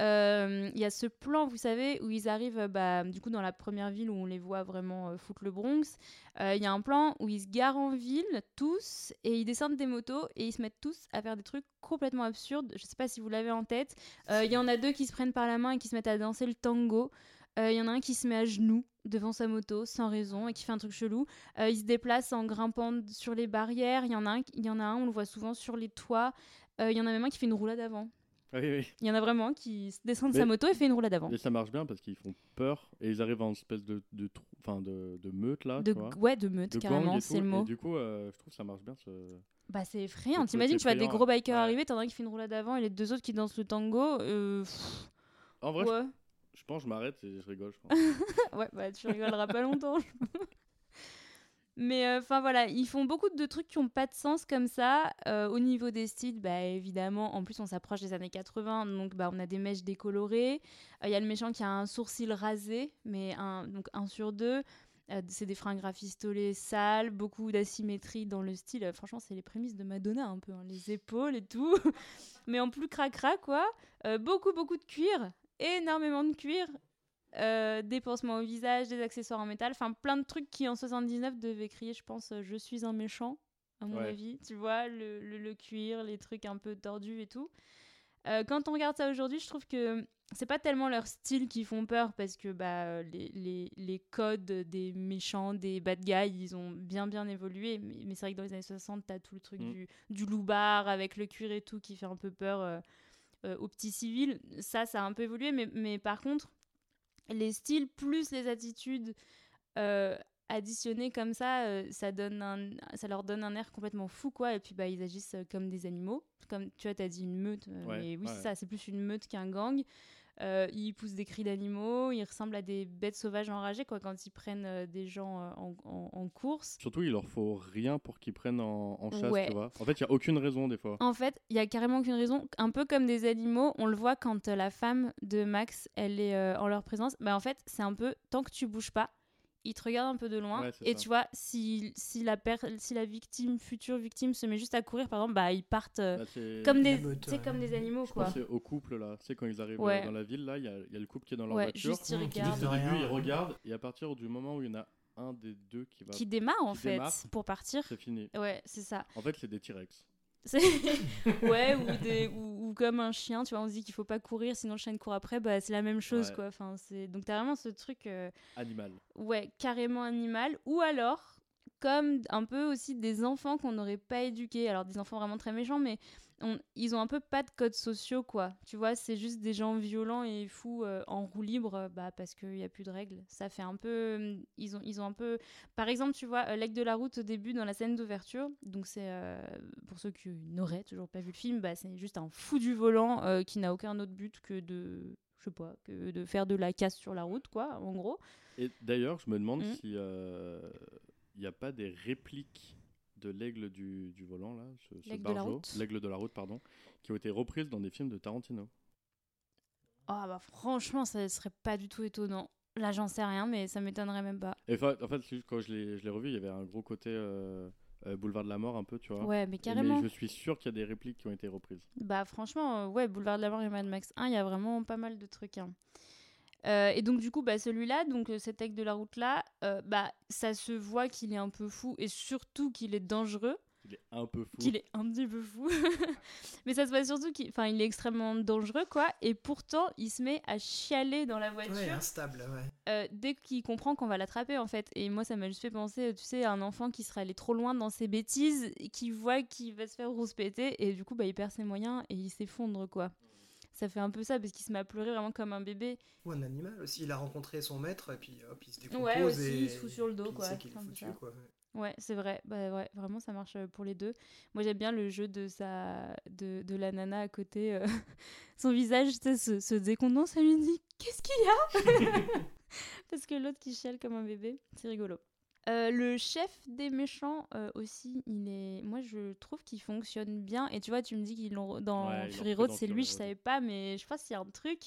Euh, Il y a ce plan, vous savez, où ils arrivent euh, bah, du coup dans la première ville où on les voit vraiment euh, foutre le Bronx. Il y a un plan où ils se garent en ville tous et ils descendent des motos et ils se mettent tous à faire des trucs complètement absurdes. Je sais pas si vous l'avez en tête. Il y en a deux qui se prennent par la main et qui se mettent à danser le tango. Il y en a un qui se met à genoux devant sa moto sans raison et qui fait un truc chelou. Euh, il se déplace en grimpant sur les barrières. Il y en a un, y en a un on le voit souvent sur les toits. Il y en a même un qui fait une roulade avant. Oui, oui. Il y en a vraiment qui descend de Mais- sa moto et fait une roulade avant. Et ça marche bien parce qu'ils font peur et ils arrivent en espèce de, de, meute là, De, tu vois. ouais, de meute, de carrément, et c'est le et mot. du coup, euh, je trouve que ça marche bien. Ce... Bah, c'est effrayant. T'imagines, tu vois des gros bikers ouais. arriver, t'en as un qui fait une roulade avant et les deux autres qui dansent le tango. Euh, pff, En vrai, je, pense que je m'arrête et je rigole. Je pense. ouais, bah tu rigoleras pas longtemps. Mais enfin voilà, ils font beaucoup de trucs qui ont pas de sens comme ça. Euh, au niveau des styles, bah évidemment, en plus on s'approche des années 80, donc bah on a des mèches décolorées. Euh, Il y a le méchant qui a un sourcil rasé, mais un, donc un sur deux. Euh, c'est des fringues rafistolées sales, beaucoup d'asymétrie dans le style. Euh, franchement, c'est les prémices de Madonna un peu, hein, les épaules et tout. mais en plus cracra quoi. Euh, beaucoup, beaucoup de cuir, énormément de cuir. Euh, des pansements au visage, des accessoires en métal, enfin plein de trucs qui en 79 devaient crier, je pense, euh, je suis un méchant, à mon Ouais. avis. Tu vois, le, le- le cuir, les trucs un peu tordus et tout. Euh, quand on regarde ça aujourd'hui, je trouve que c'est pas tellement leur style qui font peur parce que bah, les, les, les codes des méchants, des bad guys, ils ont bien bien évolué. Mais, mais c'est vrai que dans les années 60, t'as tout le truc Mm. du, du loupard avec le cuir et tout qui fait un peu peur euh, euh, aux petits civils. Ça, ça a un peu évolué, mais, mais par contre, les styles plus les attitudes euh, additionnées comme ça, euh, ça, donne un, ça leur donne un air complètement fou, quoi. Et puis, bah, ils agissent euh, comme des animaux. Comme tu vois, t'as dit une meute, euh, Ouais, mais oui, ouais. c'est ça, c'est plus une meute qu'un gang. Euh, ils poussent des cris d'animaux, ils ressemblent à des bêtes sauvages enragées, quoi, quand ils prennent euh, des gens euh, en, en- en course. Surtout, il leur faut rien pour qu'ils prennent en, en chasse, Ouais. tu vois. En fait, il y a aucune raison des fois. En fait, il y a carrément aucune raison. Un peu comme des animaux, on le voit quand la femme de Max, elle est euh, en leur présence. Bah, en fait, c'est un peu tant que tu bouges pas, ils te regardent un peu de loin. Ouais, et ça. tu vois, si, si, la per- si la victime, future victime, se met juste à courir, par exemple, bah, ils partent euh, Bah, c'est- comme, des, meute, ouais. comme des animaux, Je quoi. au couple là. Tu sais, quand ils arrivent Ouais. euh, dans la ville, là, il y, a il y a le couple qui est dans leur Ouais, voiture. juste ils Mmh, qui regardent. Au début, ils regardent et à partir du moment où il y en a un des deux qui va. Qui démarre, en qui fait, démarre. pour partir. C'est fini. Ouais, c'est ça. En fait, c'est des T-Rex. Ouais, ou, des, ou, ou comme un chien, tu vois, on se dit qu'il faut pas courir, sinon le chien court après, bah, c'est la même chose, Ouais. quoi. Enfin, c'est... Donc, t'as vraiment ce truc. euh, Animal. Ouais, carrément animal. Ou alors, comme un peu aussi des enfants qu'on n'aurait pas éduqués. Alors, des enfants vraiment très méchants, mais on- ils ont un peu pas de codes sociaux, quoi. Tu vois, c'est juste des gens violents et fous euh, en roue libre, euh, bah, parce qu'il n'y a plus de règles. Ça fait un peu. euh, Ils ont, ils ont un peu. Par exemple, tu vois, euh, L'aigle de la route au début, dans la scène d'ouverture, donc c'est. euh, pour ceux qui n'auraient toujours pas vu le film, bah, c'est juste un fou du volant euh, qui n'a aucun autre but que de. Je sais pas, que de faire de la casse sur la route, quoi, en gros. Et d'ailleurs, je me demande Mm. si il n'y a pas des répliques de l'aigle du, du volant là, ce, ce L'aigle de la barjo, route l'aigle de la route, pardon, qui ont été reprises dans des films de Tarantino. Ah bah franchement, ça serait pas du tout étonnant. Là, j'en sais rien, mais ça m'étonnerait même pas. Et fa- en fait, quand je l'ai revu, il y avait un gros côté euh, euh, boulevard de la mort un peu, tu vois. Ouais, mais carrément. Mais je suis sûr qu'il y a des répliques qui ont été reprises. Bah franchement, euh, ouais, Boulevard de la Mort et Mad Max 1, il y a vraiment pas mal de trucs. hein. Euh, et donc du coup, bah, celui-là, donc euh, cet aigle de la route là, euh, bah ça se voit qu'il est un peu fou et surtout qu'il est dangereux, Il est un peu fou. qu'il est un petit peu fou. Mais ça se voit surtout qu'il, enfin, il est extrêmement dangereux quoi. Et pourtant, il se met à chialer dans la voiture. Ouais, instable, ouais. euh, dès qu'il comprend qu'on va l'attraper en fait. Et moi ça m'a juste fait penser, tu sais, à un enfant qui serait allé trop loin dans ses bêtises, qui voit qu'il va se faire rouspéter et du coup bah, il perd ses moyens et il s'effondre quoi. Ça fait un peu ça parce qu'il se met à pleurer vraiment comme un bébé. Ou un animal aussi. Il a rencontré son maître et puis hop, il se décompose. Ouais, aussi, et... il se fout sur le dos, quoi. foutu. Ouais, c'est vrai. Bah ouais, vraiment ça marche euh, pour les deux. Moi j'aime bien le jeu de sa de, de la nana à côté. euh, Son visage tu sais, se, se décontenant, ça lui dit qu'est-ce qu'il y a Parce que l'autre qui chiale comme un bébé, c'est rigolo. Euh, le chef des méchants euh, aussi, il est. Moi, je trouve qu'il fonctionne bien. Et tu vois, tu me dis qu'ils l'ont dans Ouais, Fury Road, c'est lui, je savais pas, mais je pense qu'il y a un truc.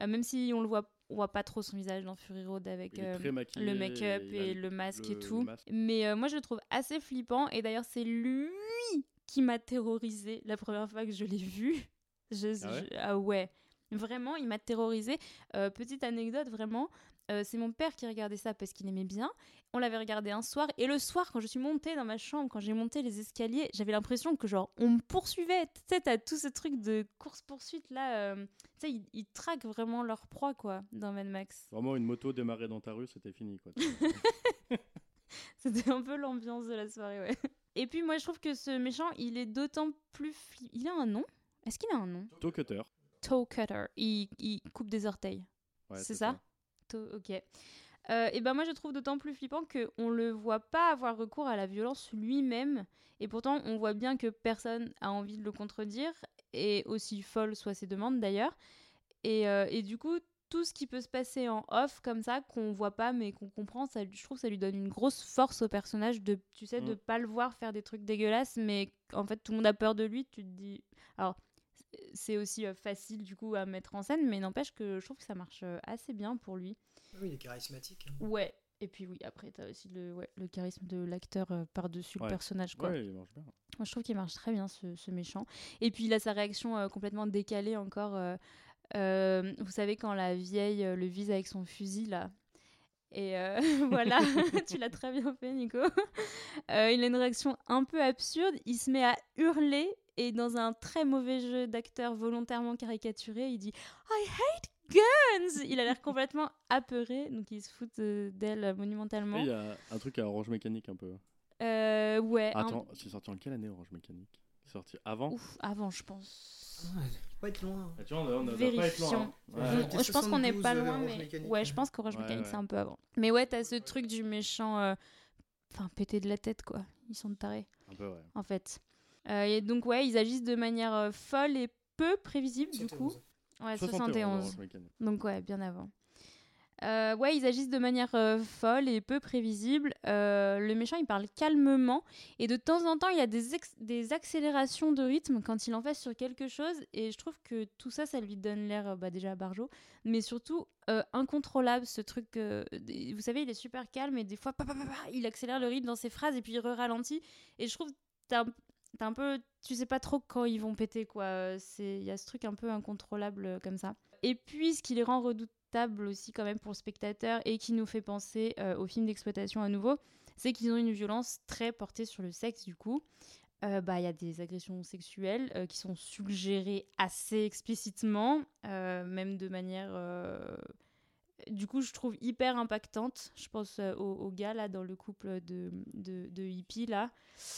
Euh, même si on le voit, on voit pas trop son visage dans Fury Road avec maquillé. le make-up et le masque le- et tout. masque. Mais moi, je le trouve assez flippant. Et d'ailleurs, c'est lui qui m'a terrorisé la première fois que je l'ai vu. Je, Ah ouais? je- ah ouais. Vraiment, il m'a terrorisé. Euh, petite anecdote, vraiment. Euh, c'est mon père qui regardait ça parce qu'il aimait bien. On l'avait regardé un soir. Et le soir, quand je suis montée dans ma chambre, quand j'ai monté les escaliers, j'avais l'impression que, genre, on me poursuivait. Tu sais, t'as tout ce truc de course-poursuite là. euh, tu sais, ils, ils traquent vraiment leur proie, quoi, dans Mad Max. Vraiment, une moto démarrée dans ta rue, c'était fini. Quoi. C'était un peu l'ambiance de la soirée, ouais. Et puis moi je trouve que ce méchant, il est d'autant plus... fli- Il a un nom? Est-ce qu'il a un nom? Toe Cutter. Toe Cutter. Il, il coupe des orteils. Ouais, C'est ça ok. Euh, et ben moi je trouve d'autant plus flippant qu'on le voit pas avoir recours à la violence lui-même. Et pourtant on voit bien que personne a envie de le contredire. Et aussi folle soient ses demandes d'ailleurs. Et, euh, et du coup, tout ce qui peut se passer en off comme ça, qu'on voit pas mais qu'on comprend, ça, je trouve que ça lui donne une grosse force au personnage de, tu sais, de Mm. pas le voir faire des trucs dégueulasses, mais en fait tout le monde a peur de lui. Tu te dis, alors c'est aussi euh, facile du coup à mettre en scène, mais n'empêche que je trouve que ça marche euh, assez bien pour lui. Oui, il est charismatique. hein. Ouais. Et puis oui, après t'as aussi le, ouais, le charisme de l'acteur euh, par-dessus Ouais. le personnage quoi. Ouais, il marche bien. Moi, je trouve qu'il marche très bien, ce, ce méchant. Et puis, il a sa réaction euh, complètement décalée encore. euh, euh, vous savez, quand la vieille le vise avec son fusil, là. Et euh, voilà, tu l'as très bien fait, Nico. Euh, il a une réaction un peu absurde. Il se met à hurler. Et dans un très mauvais jeu d'acteur volontairement caricaturé, il dit I hate guns Il a l'air complètement apeuré. Donc, il se fout euh, d'elle euh, monumentalement. Et Il y a un truc à Orange Mécanique un peu. Euh, ouais. un- Attends, c'est sorti en quelle année Orange Mécanique? C'est sorti avant? Ouf, avant, je pense. Ah, pas être loin. Ah, Tu vois, on a- on a- doit pas être Vérifions. loin. hein. Ouais. Je pense qu'on n'est 72, pas euh, loin, Orange mais Mécanique, ouais, ouais. je pense qu'Orange Ouais, Mécanique ouais. c'est un peu avant. Mais ouais, t'as ce truc du méchant, euh, enfin pété de la tête quoi. Ils sont tarés Un peu, ouais. en fait. Euh, et donc ouais, ils agissent de manière euh, folle et peu prévisible du coup. 71. Ouais, 71, 71. Orange Mécanique. Donc ouais, bien avant. Euh, ouais, ils agissent de manière euh, folle et peu prévisible. Euh, le méchant, il parle calmement et de temps en temps, il y a des, des accélérations de rythme quand il en fait sur quelque chose. Et je trouve que tout ça, ça lui donne l'air euh, bah, déjà barjo, mais surtout euh, incontrôlable. Ce truc, euh, vous savez, il est super calme et des fois, pa, pa, pa, pa, il accélère le rythme dans ses phrases et puis il ralentit. Et je trouve t'as un- peu, tu sais pas trop quand ils vont péter quoi. C'est, il y a ce truc un peu incontrôlable euh, comme ça. Et puis, ce qui les rend redoutables aussi quand même pour le spectateur et qui nous fait penser euh, au film d'exploitation à nouveau, c'est qu'ils ont une violence très portée sur le sexe du coup. Euh, bah, il y a des agressions sexuelles euh, qui sont suggérées assez explicitement, même de manière, du coup, je trouve hyper impactante. Je pense euh, au, au gars là dans le couple de, de, de hippies là.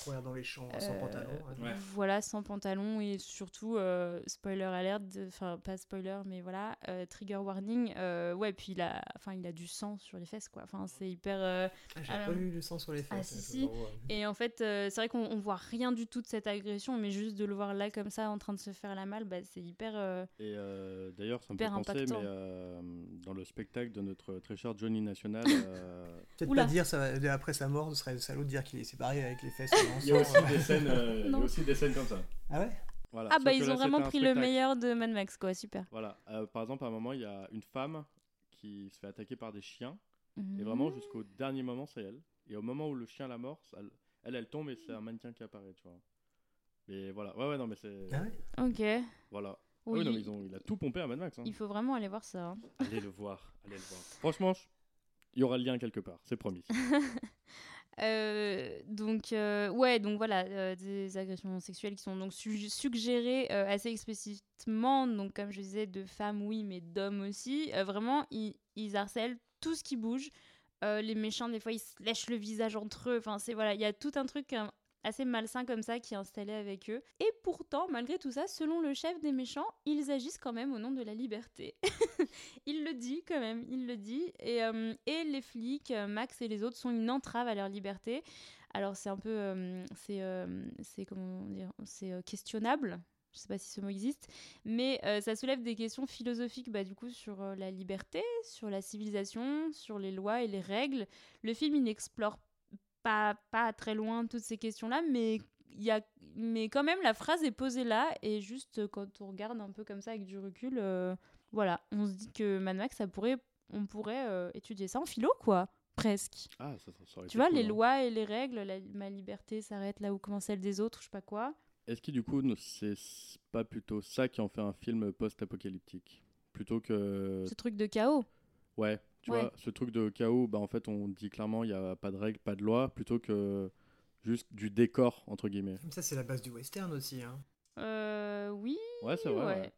Courir dans les champs sans Euh, pantalon. hein. Ouais. Voilà, sans pantalon et surtout, euh, spoiler alert, enfin pas spoiler, mais voilà, euh, trigger warning. euh, ouais, puis il a, enfin, il a du sang sur les fesses, quoi. Enfin, c'est hyper. euh, Ah, J'ai Alors- pas eu le sang sur les fesses. Ah, si, si. Et en fait, euh, c'est vrai qu'on on voit rien du tout de cette agression, mais juste de le voir là comme ça en train de se faire la malle, bah, c'est hyper. euh, Et euh, d'ailleurs, ça me fait Hyper penser, impactant. mais euh, dans le spectacle de notre très cher Johnny National, euh, Peut-être pas dire ça, va- après sa mort, ce serait salaud de dire qu'il est séparé avec les fesses. il y a aussi euh. des scènes, euh, il y a Non. aussi des scènes comme ça. Ah ouais? Voilà. Ah bah ils là, ont vraiment pris le meilleur de Mad Max, quoi. Super. Voilà. Euh, par exemple, à un moment, il y a une femme qui se fait attaquer par des chiens. Et vraiment, jusqu'au dernier moment, c'est elle. Et au moment où le chien la mort, elle, elle tombe et c'est un mannequin qui apparaît, tu vois. Mais voilà. Ouais, ouais, non, mais c'est. Ah ouais? Ok. Voilà. Ah Oui. Oui, non, mais ils ont, il a tout pompé à Mad Max. hein. Il faut vraiment aller voir ça. hein. Allez le voir. Allez le voir. Franchement, je- il y aura le lien quelque part, c'est promis. Euh, donc euh, ouais donc voilà euh, des agressions sexuelles qui sont donc su- suggérées euh, assez explicitement donc comme je disais de femmes oui mais d'hommes aussi Euh, vraiment ils, ils harcèlent tout ce qui bouge Euh, les méchants des fois ils se lèchent le visage entre eux enfin c'est voilà il y a tout un truc euh, assez malsain comme ça qui est installé avec eux et pourtant malgré tout ça selon le chef des méchants ils agissent quand même au nom de la liberté il le dit quand même, il le dit. Et, euh, et les flics, euh, Max et les autres, sont une entrave à leur liberté. Alors c'est un peu, euh, c'est, euh, comment dire, c'est questionnable. Je sais pas si ce mot existe, mais ça soulève des questions philosophiques, bah, du coup, sur la liberté, sur la civilisation, sur les lois et les règles. Le film, il n'explore pas, pas très loin toutes ces questions-là, mais il y a, mais quand même la phrase est posée là et juste quand on regarde un peu comme ça avec du recul, euh, voilà, on se dit que Mad Max, ça pourrait, on pourrait euh, étudier ça en philo, quoi, presque. Ah, ça, ça, Tu vois, cool, les hein. lois et les règles, la- ma liberté s'arrête là où commence celle des autres, je sais pas quoi. Est-ce que du coup, c'est pas plutôt ça qui en fait un film post-apocalyptique? Plutôt que. Ce truc de chaos? Ouais, tu Ouais. vois, ce truc de chaos, bah, en fait, on dit clairement il n'y a pas de règles, pas de loi, plutôt que juste du décor, entre guillemets. Comme ça, c'est la base du western aussi. Hein. Euh, oui. Ouais, c'est vrai. ouais.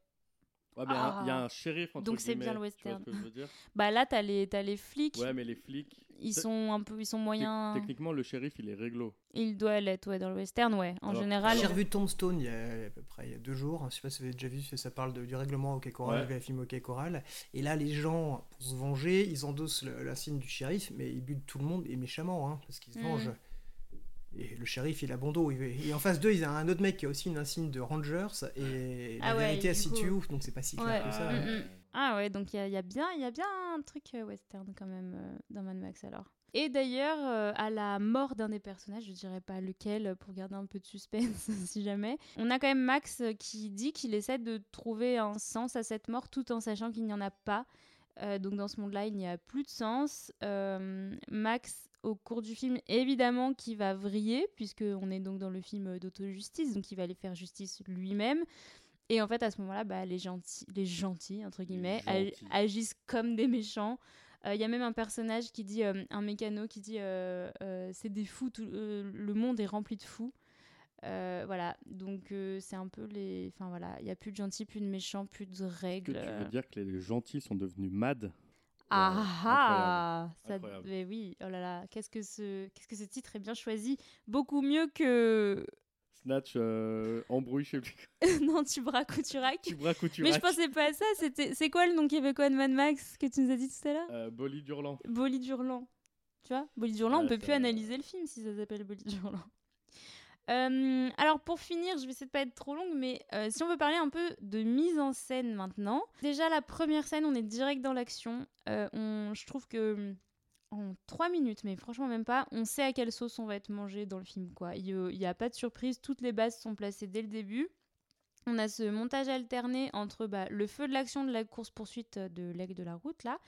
Ouais. Ouais, mais il y a y Ah. un shérif entre Donc c'est bien le tu vois western. ce que je veux dire Bah là, t'as les, t'as les flics. Ouais, mais les flics. Ils sont un peu, ils sont moyens. Techniquement, le shérif, il est réglo. Il doit l'être, ouais, dans le western, ouais. En Alors, général. J'ai revu Tombstone il y a à peu près il y a deux jours. Je sais pas si vous avez déjà vu, ça parle de- du règlement au Quai Coral, Ouais. le film au Quai Coral. Et là, les gens, pour se venger, ils endossent le- l'insigne du shérif, mais ils butent tout le monde et méchamment, hein, parce qu'ils se Mm. vengent. Et le shérif, il a bon dos. Et en face d'eux, il y a un autre mec qui a aussi une insigne de Rangers. Et Ah la ouais, vérité, elle se situe où Donc c'est pas si clair Ouais. que ça. Mm, hein. mm. Ah ouais, donc il y a, il y a bien, il y a bien un truc euh, western quand même euh, dans Mad Max alors. Et d'ailleurs, euh, à la mort d'un des personnages, je dirais pas lequel pour garder un peu de suspense si jamais, on a quand même Max qui dit qu'il essaie de trouver un sens à cette mort tout en sachant qu'il n'y en a pas. Euh, donc dans ce monde-là, il n'y a plus de sens. Euh, Max, au cours du film, évidemment, qui va vriller, puisqu'on est donc dans le film d'auto-justice, donc il va aller faire justice lui-même. Et en fait, à ce moment-là, bah, les, gentils, les gentils, entre guillemets, ag- agissent comme des méchants. Euh, Il y a même un personnage qui dit, un mécano qui dit c'est des fous, tout- le monde est rempli de fous. Euh, voilà, donc euh, c'est un peu les. Enfin voilà, il n'y a plus de gentils, plus de méchants, plus de Est-ce que règles. tu veux dire que les gentils sont devenus mad? Ah Ouais, ah ça-. Mais oui, oh là là, qu'est-ce que ce, qu'est-ce que ce titre est bien choisi, beaucoup mieux que Snatch, euh, embrouille, je sais plus. non tu braques ou tu raques. Tu braques ou tu Mais je pensais pas à ça. C'était, c'est quoi le nom québécois de Mad Max que tu nous as dit tout à l'heure? Euh, Bolide hurlant. Bolide hurlant. Tu vois, Bolide hurlant, on Ouais, peut plus analyser le film si ça s'appelle Bolide hurlant. Euh, alors pour finir, je vais essayer de pas être trop longue, mais euh, si on veut parler un peu de mise en scène maintenant, déjà la première scène, on est direct dans l'action. Euh, je trouve que en trois minutes, mais franchement même pas, on sait à quelle sauce on va être mangé dans le film. quoi. Il n'y a pas de surprise, toutes les bases sont placées dès le début. On a ce montage alterné entre bah, le feu de l'action de la course-poursuite de l'aigle de la route, là,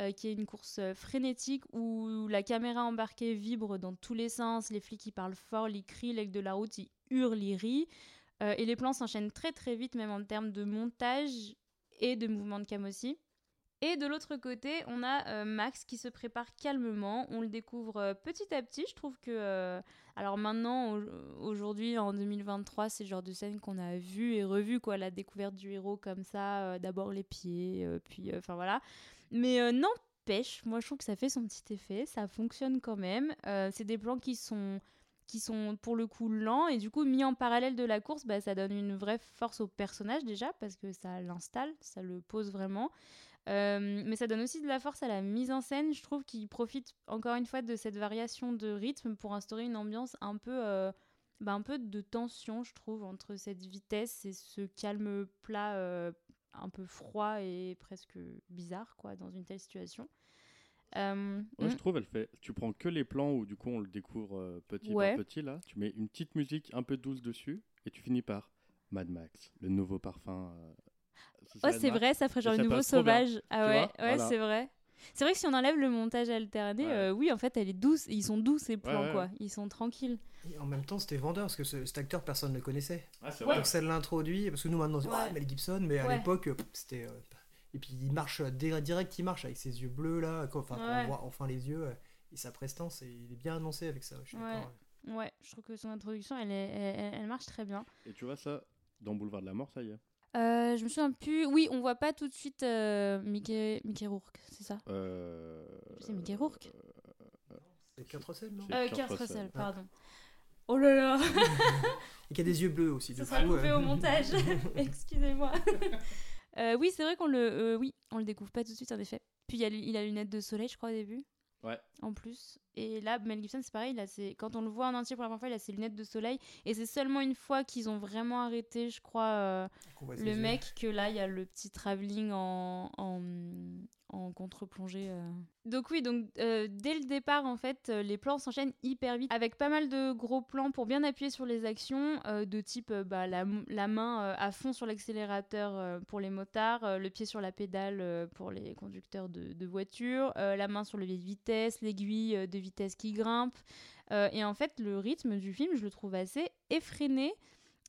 euh, qui est une course euh, frénétique où la caméra embarquée vibre dans tous les sens, les flics ils parlent fort, ils crient, l'aigle de la route il hurle, il rit, euh, et les plans s'enchaînent très très vite, même en termes de montage et de mouvement de cam aussi. Et de l'autre côté, on a Max qui se prépare calmement. On le découvre petit à petit. Je trouve que. alors maintenant, au- aujourd'hui, en 2023, c'est le genre de scène qu'on a vu et revu, quoi. La découverte du héros comme ça. D'abord les pieds, puis. Enfin voilà. Mais euh, n'empêche, moi je trouve que ça fait son petit effet. Ça fonctionne quand même. Euh, c'est des plans qui sont qui sont pour le coup lents et du coup mis en parallèle de la course, bah, ça donne une vraie force au personnage déjà parce que ça l'installe, ça le pose vraiment. Euh, mais ça donne aussi de la force à la mise en scène. Je trouve qu'il profite encore une fois de cette variation de rythme pour instaurer une ambiance un peu, euh, bah, un peu de tension, je trouve, entre cette vitesse et ce calme plat un peu froid et presque bizarre quoi, dans une telle situation. Euh, Ouais, mm. je trouve, elle fait. Tu prends que les plans où du coup on le découvre euh, petit Ouais. par petit là. Tu mets une petite musique un peu douce dessus et tu finis par Mad Max, le nouveau parfum. euh, elle c'est vrai, ça ferait genre le nouveau sauvage. Ah ouais, ouais, Voilà. c'est vrai. C'est vrai que si on enlève le montage alterné, Ouais. euh, oui, en fait, elle est douce. Ils sont doux ces plans, ouais, quoi. Ils sont tranquilles. Et en même temps, c'était vendeur parce que ce- cet acteur, personne ne le connaissait. Ah, c'est vrai. Donc ça l'introduit, parce que nous maintenant, on dit, Ouais. ah, Mel Gibson, mais à Ouais. l'époque, euh, c'était. euh, et puis il marche direct, il marche avec ses yeux bleus là, quand- enfin, on voit enfin les yeux, et sa prestance, et il est bien annoncé avec ça, je suis Ouais. d'accord. Ouais, je trouve que son introduction, elle, est, elle marche très bien. Et tu vois ça dans Boulevard de la Mort, ça y est. Euh, je me souviens plus. Oui, on voit pas tout de suite euh, Mickey, Mickey Rourke, c'est ça? Euh... C'est Mickey Rourke? C'est quatre scènes, non? Euh, Kurt Kurt Russell. Russell, pardon. Oh là là Et qui a des yeux bleus aussi. Ça du sera coup, coupé euh, au montage. Excusez-moi. Euh, oui, c'est vrai qu'on le, euh, oui, on le découvre pas tout de suite en effet. Puis il a, il a lunettes de soleil, je crois au début. Ouais. En plus. Et là, Mel Gibson, c'est pareil. Ses- Quand on le voit en entier pour la première fois, il a ses lunettes de soleil. Et c'est seulement une fois qu'ils ont vraiment arrêté, je crois, euh, le yeux. mec, que là, il y a le petit travelling en, en, en contre-plongée. euh. Donc oui, donc euh, dès le départ, en fait, les plans s'enchaînent hyper vite, avec pas mal de gros plans pour bien appuyer sur les actions, de type bah, la, main à fond sur l'accélérateur pour les motards, le pied sur la pédale pour les conducteurs de, de voitures, la main sur le levier de vitesse, l'aiguille de vitesse qui grimpe. Euh, et en fait, le rythme du film, je le trouve assez effréné.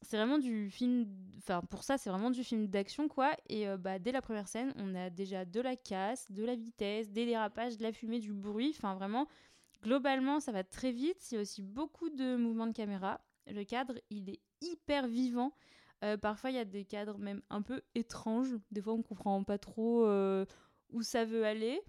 C'est vraiment du film. Enfin, pour ça, c'est vraiment du film d'action, quoi. Et euh, bah, dès la première scène, on a déjà de la casse, de la vitesse, des dérapages, de la fumée, du bruit. Enfin, vraiment, globalement, ça va très vite. Il y a aussi beaucoup de mouvements de caméra. Le cadre, il est hyper vivant. Euh, parfois, il y a des cadres même un peu étranges. Des fois, on comprend pas trop où ça veut aller.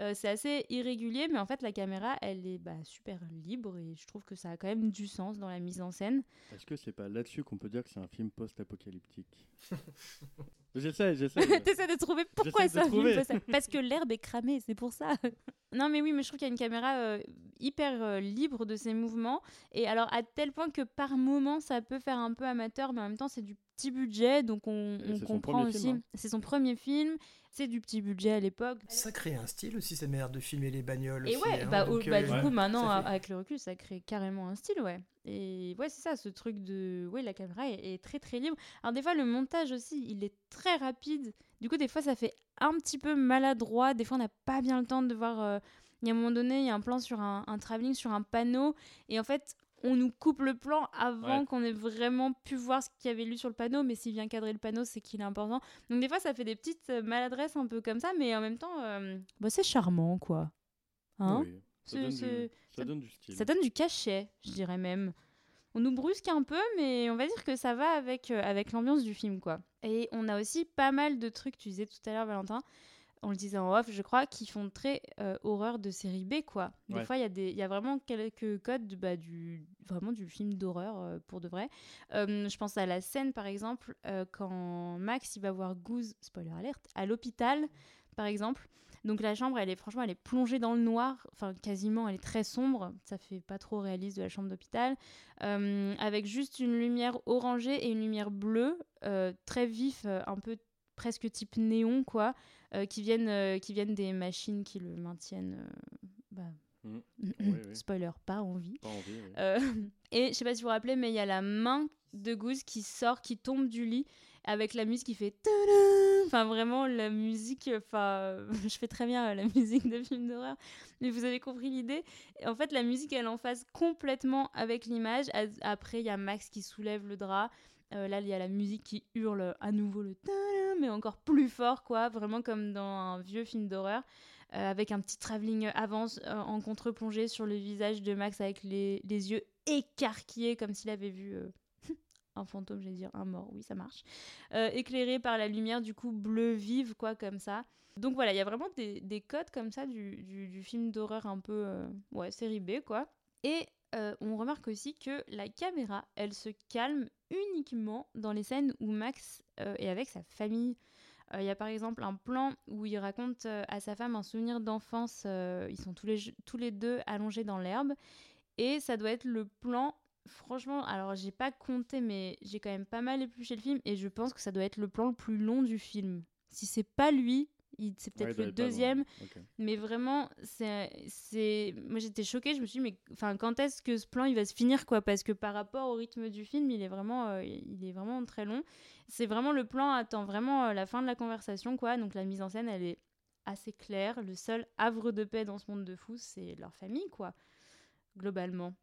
Euh, c'est assez irrégulier, mais en fait, la caméra, elle est bah, super libre et je trouve que ça a quand même du sens dans la mise en scène. Est-ce que c'est pas là-dessus qu'on peut dire que c'est un film post-apocalyptique? J'essaie, j'essaie. T'essaies de trouver pourquoi J'essaie de ça trouver. ça- Parce que l'herbe est cramée, c'est pour ça. non, mais oui, mais je trouve qu'il y a une caméra euh, hyper euh, libre de ses mouvements. Et alors, à tel point que par moment, ça peut faire un peu amateur, mais en même temps, c'est du petit budget. Donc, on, comprend aussi. film, hein. C'est son premier film. C'est du petit budget à l'époque. Ça crée un style aussi, cette manière de filmer les bagnoles. Et aussi, ouais, hein, bah, au- donc, bah, euh, du ouais, coup, maintenant, ça fait- avec le recul, ça crée carrément un style, ouais. Et ouais, c'est ça, ce truc de. Ouais, la caméra est, est très très libre. Alors, des fois, le montage aussi, il est très rapide. Du coup, des fois, ça fait un petit peu maladroit. Des fois, on n'a pas bien le temps de voir. euh, Il y a un moment donné, il y a un plan sur un, un travelling sur un panneau. Et en fait, on nous coupe le plan avant Ouais. qu'on ait vraiment pu voir ce qu'il y avait lu sur le panneau. Mais s'il vient cadrer le panneau, c'est qu'il est important. Donc, des fois, ça fait des petites euh, maladresses un peu comme ça. Mais en même temps, euh, bah, c'est charmant, quoi. Hein? Oui, ça, donne du, c'est- ça ça- donne du style. ça donne du cachet, je dirais même. On nous brusque un peu, mais on va dire que ça va avec, euh, avec l'ambiance du film, quoi. Et on a aussi pas mal de trucs, tu disais tout à l'heure, Valentin, on le disait en off, je crois, qui font très euh, horreur de série B, quoi. Des Ouais. fois, il y, a des- y a vraiment quelques codes de- bah, du, vraiment du film d'horreur, euh, pour de vrai. Euh, je pense à la scène, par exemple, quand Max, il va voir Goose, spoiler alerte, à l'hôpital, par exemple. Donc la chambre, elle est franchement, elle est plongée dans le noir, enfin quasiment, elle est très sombre. Ça fait pas trop réaliste de la chambre d'hôpital, Euh, avec juste une lumière orangée et une lumière bleue, euh, très vif, euh, un peu presque type néon, quoi, euh, qui viennent, qui viennent des machines qui le maintiennent. bah. Oui, oui. Spoiler, pas en vie. Pas envie. oui. Euh, et je sais pas si vous vous rappelez, mais il y a la main de Goose qui sort, qui tombe du lit, avec la musique qui fait. Enfin, vraiment, la musique. Enfin, je fais très bien euh, la musique de film d'horreur, mais vous avez compris l'idée. En fait, la musique, elle en phase complètement avec l'image. Après, il y a Max qui soulève le drap. Euh, là, il y a la musique qui hurle à nouveau le mais encore plus fort, quoi. Vraiment comme dans un vieux film d'horreur. Euh, avec un petit travelling avance euh, en contre-plongée sur le visage de Max avec les, les yeux écarquillés comme s'il avait vu euh, un fantôme, j'allais dire un mort, oui ça marche, Euh, éclairé par la lumière du coup bleu vive quoi comme ça. Donc voilà, il y a vraiment des, des codes comme ça du, du- film d'horreur un peu, euh, ouais, série B quoi. Et euh, on remarque aussi que la caméra, elle se calme uniquement dans les scènes où Max est avec sa famille. Il y a par exemple un plan où il raconte à sa femme un souvenir d'enfance. ils sont tous les, tous les deux allongés dans l'herbe. Et ça doit être le plan. Franchement, alors j'ai pas compté, mais j'ai quand même pas mal épluché le film. Et je pense que ça doit être le plan le plus long du film. Si c'est pas lui, c'est peut-être le deuxième. Mais vraiment, c'est, c'est, moi j'étais choquée. Je me suis dit, mais enfin, quand est-ce que ce plan il va se finir quoi? Parce que par rapport au rythme du film, il est vraiment, euh, il est vraiment très long. C'est vraiment le plan attend vraiment euh, la fin de la conversation quoi. Donc la mise en scène, elle est assez claire. Le seul havre de paix dans ce monde de fous, c'est leur famille quoi, globalement.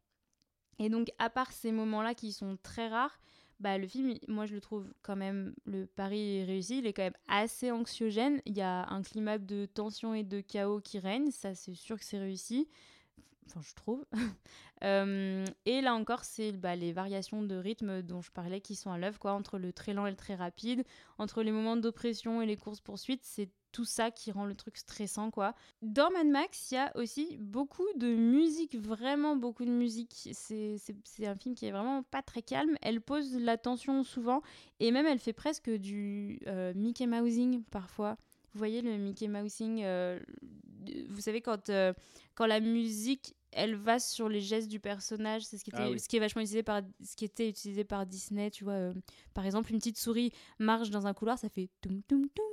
Et donc à part ces moments-là qui sont très rares. Bah, le film, il- moi je le trouve quand même, le pari réussi, il est quand même assez anxiogène. Il y a un climat de tension et de chaos qui règne, ça c'est sûr que c'est réussi. Enfin, je trouve. Euh, et là encore, c'est bah, les variations de rythme dont je parlais qui sont à l'œuvre, quoi, entre le très lent et le très rapide, entre les moments d'oppression et les courses-poursuites, c'est tout ça qui rend le truc stressant, quoi. Dans Mad Max, il y a aussi beaucoup de musique, vraiment beaucoup de musique. C'est un film qui est vraiment pas très calme. Elle pose la tension souvent, et même elle fait presque du euh, Mickey Mousing parfois. Vous voyez le Mickey Mousing euh, Vous savez, quand, euh, quand la musique, elle va sur les gestes du personnage, c'est ce, qui était- Ah oui. ce qui est vachement utilisé par, ce qui était utilisé par Disney, tu vois. euh, par exemple, une petite souris marche dans un couloir, ça fait toum toum toum.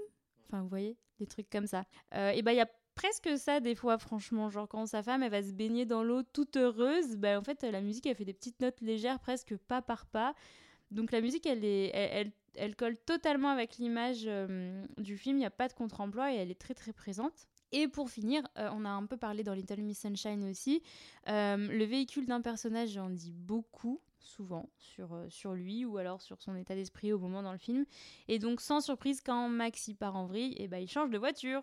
Enfin, vous voyez, des trucs comme ça. Euh, et bah, il y a presque ça des fois, franchement. Genre, quand sa femme, elle va se baigner dans l'eau toute heureuse, bah, en fait, la musique, elle fait des petites notes légères, presque pas par pas. Donc, la musique, elle, est, elle, elle, colle totalement avec l'image euh, du film. Il n'y a pas de contre-emploi et elle est très, très présente. Et pour finir, euh, on a un peu parlé dans Little Miss Sunshine aussi, le véhicule d'un personnage en dit beaucoup, souvent, sur, euh, sur lui ou alors sur son état d'esprit au moment dans le film. Et donc, sans surprise, quand Max y part en vrille, et eh ben, il change de voiture.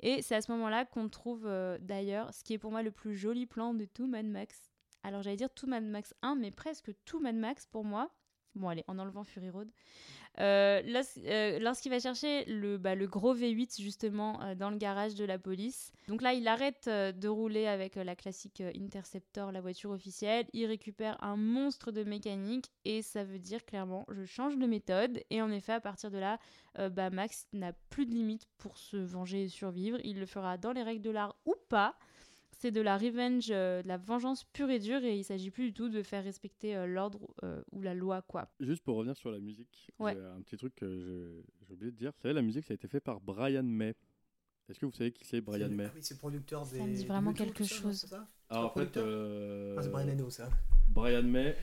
Et c'est à ce moment-là qu'on trouve d'ailleurs ce qui est pour moi le plus joli plan de tout Mad Max. Alors j'allais dire tout Mad Max 1, mais presque tout Mad Max pour moi. Bon allez, en enlevant Fury Road. Euh, euh, lorsqu'il va chercher le, bah, gros V8 justement euh, dans le garage de la police. Donc là, il arrête de rouler avec la classique Interceptor, la voiture officielle. Il récupère un monstre de mécanique et ça veut dire clairement, je change de méthode. Et en effet, à partir de là, bah, Max n'a plus de limite pour se venger et survivre. Il le fera dans les règles de l'art ou pas c'est de la revenge, euh, de la vengeance pure et dure, et il s'agit plus du tout de faire respecter euh, l'ordre euh, ou la loi, quoi. Juste pour revenir sur la musique, un petit truc que j'ai oublié de dire. Vous savez, la musique, ça a été fait par Brian May. Est-ce que vous savez qui c'est Brian May Oui, c'est producteur des. Ça me dit vraiment quelque chose. Alors, en fait, ah, c'est Brian Eno, ça. Brian May,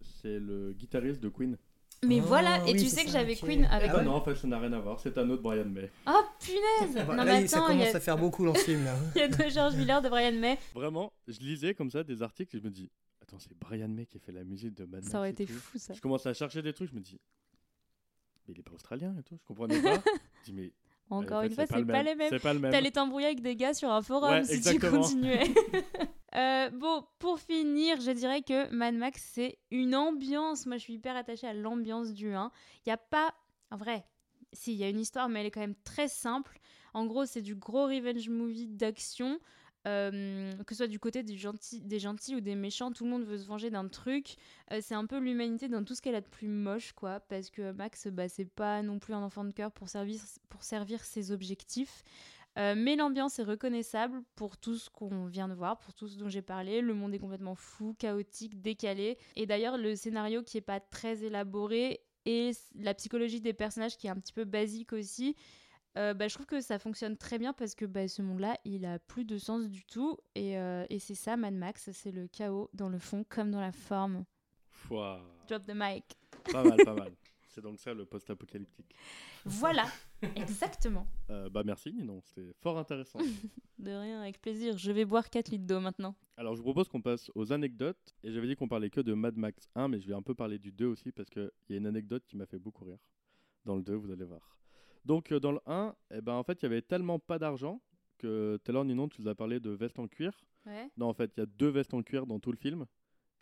c'est le guitariste de Queen. Mais voilà, et tu sais que j'avais Queen avec. Ah, non, en fait, ça n'a rien à voir. C'est un autre Brian May. Oh punaise Non, mais attends, ça commence à faire beaucoup dans ce film là. il y a deux George Miller de Brian May. Vraiment, je lisais comme ça des articles et je me dis, attends, c'est Brian May qui a fait la musique de Mad Max. Ça aurait été fou ça. Je commence à chercher des trucs, je me dis, mais il est pas australien et tout, je comprenais pas. je dis, mais. Encore une fois, c'est pas, les mêmes. C'est pas le même. T'allais t'embrouiller avec des gars sur un forum si tu continuais. Euh, bon, pour finir, je dirais que Mad Max, c'est une ambiance. Moi, je suis hyper attachée à l'ambiance du 1. Il n'y a pas. En vrai, si, il y a une histoire, mais elle est quand même très simple. En gros, c'est du gros revenge movie d'action. Euh, que ce soit du côté des gentils, des gentils ou des méchants, tout le monde veut se venger d'un truc. Euh, c'est un peu l'humanité dans tout ce qu'elle a de plus moche, quoi. Parce que Max, bah, c'est pas non plus un enfant de cœur pour servir, pour servir ses objectifs. Euh, mais l'ambiance est reconnaissable pour tout ce qu'on vient de voir, pour tout ce dont j'ai parlé. Le monde est complètement fou, chaotique, décalé. Et d'ailleurs, le scénario qui est pas très élaboré et la psychologie des personnages qui est un petit peu basique aussi. Euh, bah, je trouve que ça fonctionne très bien parce que bah, ce monde-là, il a plus de sens du tout. Et, euh, et c'est ça, Mad Max, c'est le chaos dans le fond comme dans la forme. Drop the mic. Pas mal, pas mal. C'est donc ça le post-apocalyptique. Voilà, exactement. Euh, bah merci Ninon, c'était fort intéressant. de rien, avec plaisir. Je vais boire 4 litres d'eau maintenant. Alors je vous propose qu'on passe aux anecdotes. Et j'avais dit qu'on parlait que de Mad Max 1, mais je vais un peu parler du 2 aussi parce qu'il y a une anecdote qui m'a fait beaucoup rire. Dans le 2, vous allez voir. Donc euh, dans le 1, eh ben, en fait, il y avait tellement pas d'argent que tout à l'heure Ninon, tu nous as parlé de vestes en cuir. Ouais. Non, en fait, il y a deux vestes en cuir dans tout le film.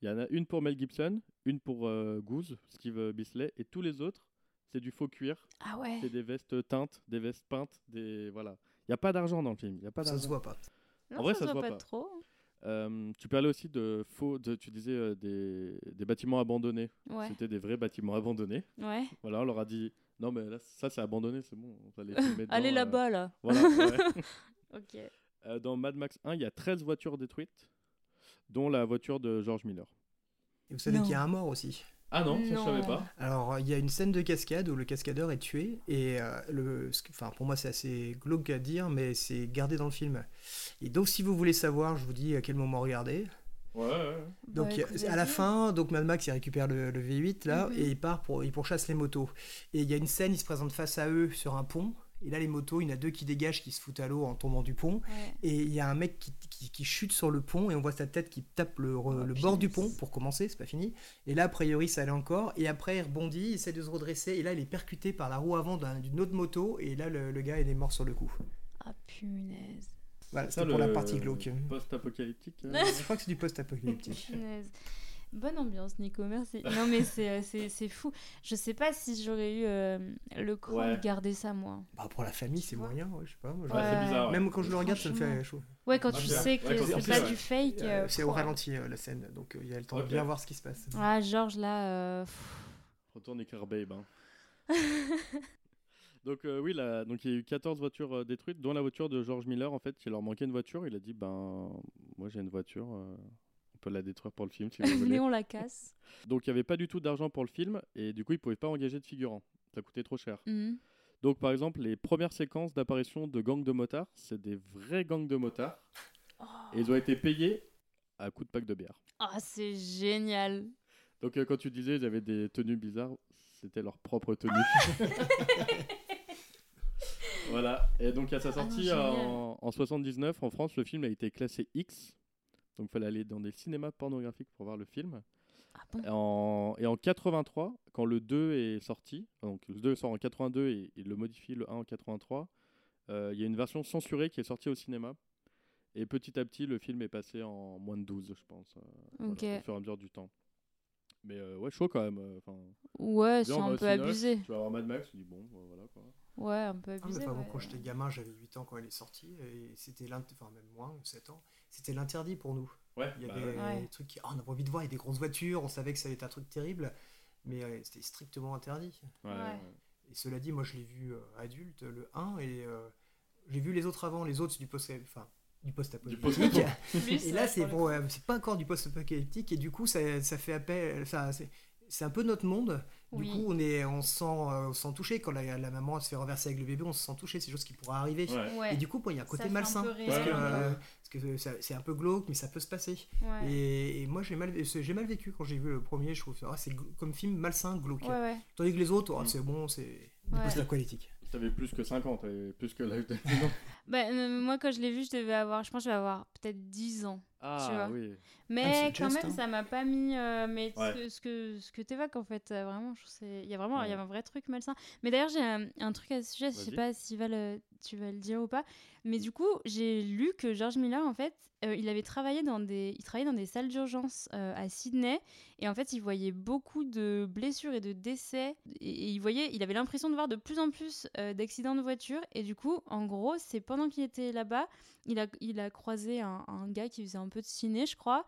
Il y en a une pour Mel Gibson, une pour euh, Goose, Steve Bisley, et tous les autres, c'est du faux cuir. Ah ouais. C'est des vestes teintes, des vestes peintes, des voilà. Il y a pas d'argent dans le film. Y a pas ça se voit pas. en vrai, ça, se voit, pas, trop. Euh, tu parlais aussi de faux, de, tu disais euh, des, des, bâtiments abandonnés. Ouais. C'était des vrais bâtiments abandonnés. Ouais. Voilà, on leur a dit non mais là ça c'est abandonné, c'est bon, on va les Allez là-bas là. Voilà. ok. dans Mad Max 1, il y a 13 voitures détruites, dont la voiture de George Miller. Et vous savez qu'il y a un mort aussi. Ah non, ça je savais pas. Alors il y a une scène de cascade où le cascadeur est tué et euh, le, enfin pour moi c'est assez glauque à dire mais c'est gardé dans le film. Et donc si vous voulez savoir, je vous dis à quel moment regarder. Ouais. ouais. Donc bah, à la fin, donc Mad Max il récupère le, V8 là mhm. et il part pour il pourchasse les motos. Et il y a une scène, il se présente face à eux sur un pont et là, les motos, il y en a deux qui dégagent, qui se foutent à l'eau en tombant du pont. Et il y a un mec qui, qui, chute sur le pont et on voit sa tête qui tape le, ah, le bord du pont pour commencer, c'est pas fini. Et là, a priori, ça allait encore. Et après, il rebondit, il essaie de se redresser. Et là, il est percuté par la roue avant d'une autre moto. Et là, le, gars, il est mort sur le coup. Ah, punaise. Voilà, c'est pour la partie glauque. Post-apocalyptique. Euh. Je crois que c'est du post-apocalyptique. Bonne ambiance, Nico, merci. Non, mais euh, c'est fou. Je sais pas si j'aurais eu euh, le cran de garder ça, moi. Bah, pour la famille, c'est moyen, ouais, je sais pas. bizarre. Même quand je le regarde, ça me fait chaud. Ouais, quand tu sais que c'est pas du fake. Euh, c'est au ralenti, la scène, donc il y a le temps de bien voir ce qui se passe. Ah, Georges, là. Retourne écrire Babe. Hein. donc, oui, là, donc il y a eu 14 voitures détruites, dont la voiture de George Miller, en fait, il leur manquait une voiture. Il a dit, ben, moi j'ai une voiture la détruire pour le film si vous voulez. on la casse. Donc il n'y avait pas du tout d'argent pour le film et du coup ils ne pouvaient pas engager de figurants. Ça coûtait trop cher. Mhm. Donc, par exemple, les premières séquences d'apparition de gangs de motards, c'est des vrais gangs de motards. Et ils ont été payés à coups de pack de bière. Ah, c'est génial. Donc, euh, quand tu disais ils avaient des tenues bizarres, c'était leur propre tenue. voilà. Et donc, à sa Ah non, sortie en, en 79, en France, le film a été classé X. Donc, il fallait aller dans des cinémas pornographiques pour voir le film. Ah bon? Et en, et en 83, quand le 2 est sorti, donc le 2 sort en 82 et il le modifie le 1 en 83, euh, il y a une version censurée qui est sortie au cinéma. Et petit à petit, le film est passé en moins de 12, je pense, euh, voilà, au fur et à mesure du temps. Mais euh, ouais, chaud quand même. euh, enfin, Ouais, c'est un peu abusé. Tu vas voir Mad Max, tu dis bon, voilà quoi. Ouais, un peu Ah, mais abusé. enfin, bon, ouais. quand j'étais gamin, j'avais 8 ans quand elle est sortie, et c'était l'int- enfin même moins, ou 7 ans, c'était l'interdit pour nous. Ouais, Il y bah avait ouais. Ouais. des trucs qui, ah, on avait envie de voir, il y a des grosses voitures, on savait que ça allait être un truc terrible, mais euh, c'était strictement interdit. Ouais, Ouais. ouais. Et cela dit, moi je l'ai vu euh, adulte, le 1, et euh, j'ai vu les autres avant, les autres c'est du post enfin, du post-apocalyptique. et là c'est bon, c'est pas encore du post-apocalyptique, et du coup ça, ça fait appel, ça, c'est un peu notre monde. Du Oui. coup, on, est, on, se sent, euh, on se sent touché. Quand la, la maman se fait renverser avec le bébé, on se sent touché. C'est des choses qui pourraient arriver. Ouais. Ouais. Et du coup, bon, il y a un côté malsain. parce que, euh, parce que c'est un peu glauque, mais ça peut se passer. Ouais. Et, et moi, j'ai mal, j'ai mal vécu quand j'ai vu le premier. Je trouve ah, c'est comme film malsain, glauque. Ouais, ouais. Tandis que les autres, oh, Mm. c'est bon, c'est du Ouais. post-aquatique. T'avais plus que 50, t'avais plus que l'âge de. Bah, euh, moi, quand je l'ai vu, je devais avoir, je pense, que je vais avoir peut-être 10 ans. Ah vois. oui. Mais c'est quand juste, même, hein. ça m'a pas mis. euh, mais Ouais. ce que, ce que, t'évoques, en fait, euh, vraiment, je trouve il y a vraiment il y a Ouais. un vrai truc malsain. Mais d'ailleurs, j'ai un, un truc à ce sujet, je sais pas si va le- tu vas le dire ou pas. Mais du coup, j'ai lu que George Miller, en fait, euh, il avait travaillé dans des, il travaillait dans des salles d'urgence euh, à Sydney. Et en fait, il voyait beaucoup de blessures et de décès. Et, il voyait, il avait l'impression de voir de plus en plus euh, d'accidents de voiture. Et du coup, en gros, c'est pendant qu'il était là-bas, il a, il a croisé un, gars qui faisait un peu de ciné, je crois.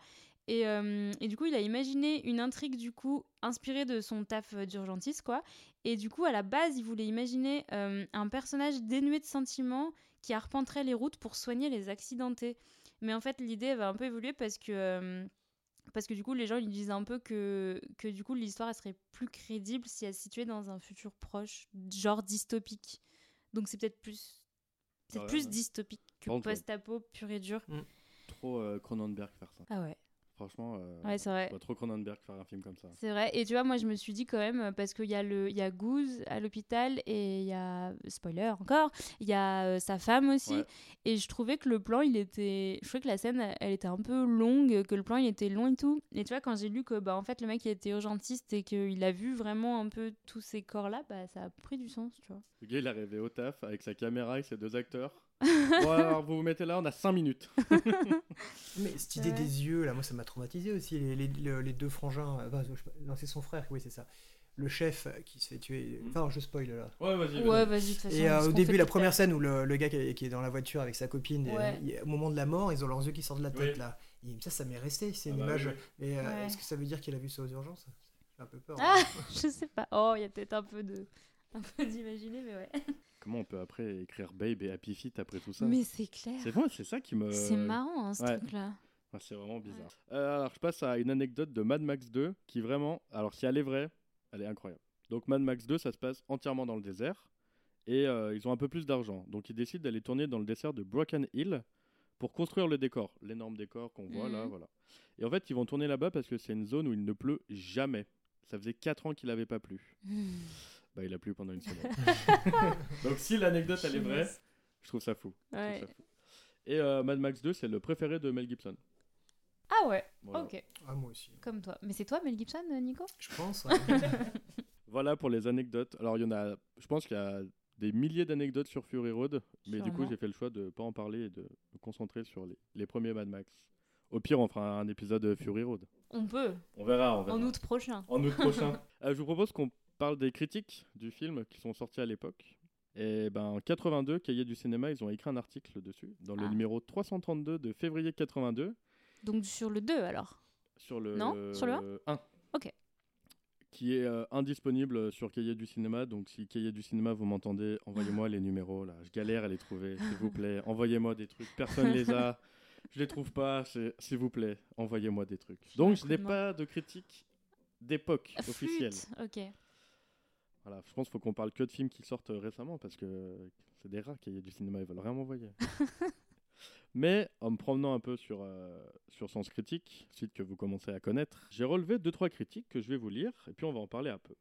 Et, et du coup, il a imaginé une intrigue, du coup, inspirée de son taf d'urgentiste, quoi. Et du coup, à la base, il voulait imaginer euh, un personnage dénué de sentiments qui arpenterait les routes pour soigner les accidentés. Mais en fait, l'idée va un peu évoluer parce que, euh, parce que du coup, les gens ils disent un peu que, que du coup, l'histoire elle serait plus crédible si elle se situait dans un futur proche, genre dystopique. Donc c'est peut-être plus, Ouais, plus ouais. dystopique que post-apo pur et dur. Trop euh, Cronenberg faire ça. Ah ouais, Franchement, euh, ouais c'est vrai. trop Cronenberg faire un film comme ça. C'est vrai. Et tu vois, moi, je me suis dit quand même, euh, parce qu'il y a, le, il y a Goose à l'hôpital et il y a, spoiler encore, il y a euh, sa femme aussi. Ouais. Et je trouvais que le plan, il était. Je trouvais que la scène, elle- elle était un peu longue, que le plan, il était long et tout. Et tu vois, quand j'ai lu que, bah, en fait, le mec, il était urgentiste et qu'il a vu vraiment un peu tous ces corps-là, bah, ça a pris du sens, tu vois. Le gars, il est arrivé au taf avec sa caméra et ses deux acteurs. bon, alors, vous vous mettez là, on a 5 minutes. Mais cette idée Ouais. des yeux, là, moi, ça m'a traumatisé aussi. Les, les- le- les deux frangins, euh, non, c'est son frère, oui, c'est ça. Le chef qui se fait tuer. Mhm. Enfin, je spoil là. Ouais, vas-y. Ouais, vas-y, toute façon. Et euh, au début, la première scène où le, le gars qui est, qui est dans la voiture avec sa copine, Ouais. au moment de la mort, ils ont leurs yeux qui sortent de la tête Oui. là. Et ça, ça m'est resté. C'est Ah une bah image. oui, euh, Ouais. est-ce que ça veut dire qu'il a vu ça aux urgences? J'ai un peu peur. Ah, hein. je sais pas. Oh, il y a peut-être un peu de. Un peu d'imaginer, mais ouais. Comment on peut après écrire Babe et Happy Feet après tout ça Mais c'est clair. C'est vrai, c'est ça qui me. C'est marrant, hein, ce ouais. truc-là. Ouais, c'est vraiment bizarre. Euh, alors, je passe à une anecdote de Mad Max 2 qui vraiment, alors si elle est vraie, elle est incroyable. Donc, Mad Max 2, ça se passe entièrement dans le désert et euh, ils ont un peu plus d'argent. Donc, ils décident d'aller tourner dans le désert de Broken Hill pour construire le décor, l'énorme décor qu'on voit là, Mhm. voilà. Et en fait, ils vont tourner là-bas parce que c'est une zone où il ne pleut jamais. Ça faisait 4 ans qu'il n'avait pas plu. Bah, il a plu pendant une semaine. Donc, si l'anecdote elle est vraie, je trouve ça fou. Je trouve Ouais. ça fou. Et euh, Mad Max 2, c'est le préféré de Mel Gibson. Ah ouais, Voilà. ok, Ah, moi aussi. comme toi. Mais c'est toi, Mel Gibson, euh, Nico? Je pense. ouais. Voilà pour les anecdotes. Alors, il y en a, je pense qu'il y a des milliers d'anecdotes sur Fury Road, mais du coup, j'ai fait le choix de ne pas en parler et de me concentrer sur les, les premiers Mad Max. Au pire, on fera un épisode de Fury Road. On peut, On verra, on verra. en août prochain. En août prochain. Euh, je vous propose qu'on parle des critiques du film qui sont sorties à l'époque. Et ben, en 82, Cahiers du cinéma, ils ont écrit un article dessus, dans le Ah. numéro 332 de février 82, Donc sur le 2 alors? Sur le Non, sur le 1. Ok. Qui est euh, indisponible sur Cahiers du cinéma. Donc si Cahiers du cinéma, vous m'entendez, envoyez-moi les numéros là. Je galère à les trouver, s'il vous plaît. Envoyez-moi des trucs. Personne les a. Je les trouve pas. S'il vous plaît, envoyez-moi des trucs. Donc je n'ai pas de critique d'époque officielle. Ok. Voilà, je pense qu'il faut qu'on parle que de films qui sortent euh, récemment parce que c'est des rats qui y a du cinéma, ils veulent rien m'envoyer. Mais en me promenant un peu sur, euh, sur Sens Critique, site que vous commencez à connaître, j'ai relevé deux trois critiques que je vais vous lire et puis on va en parler un peu.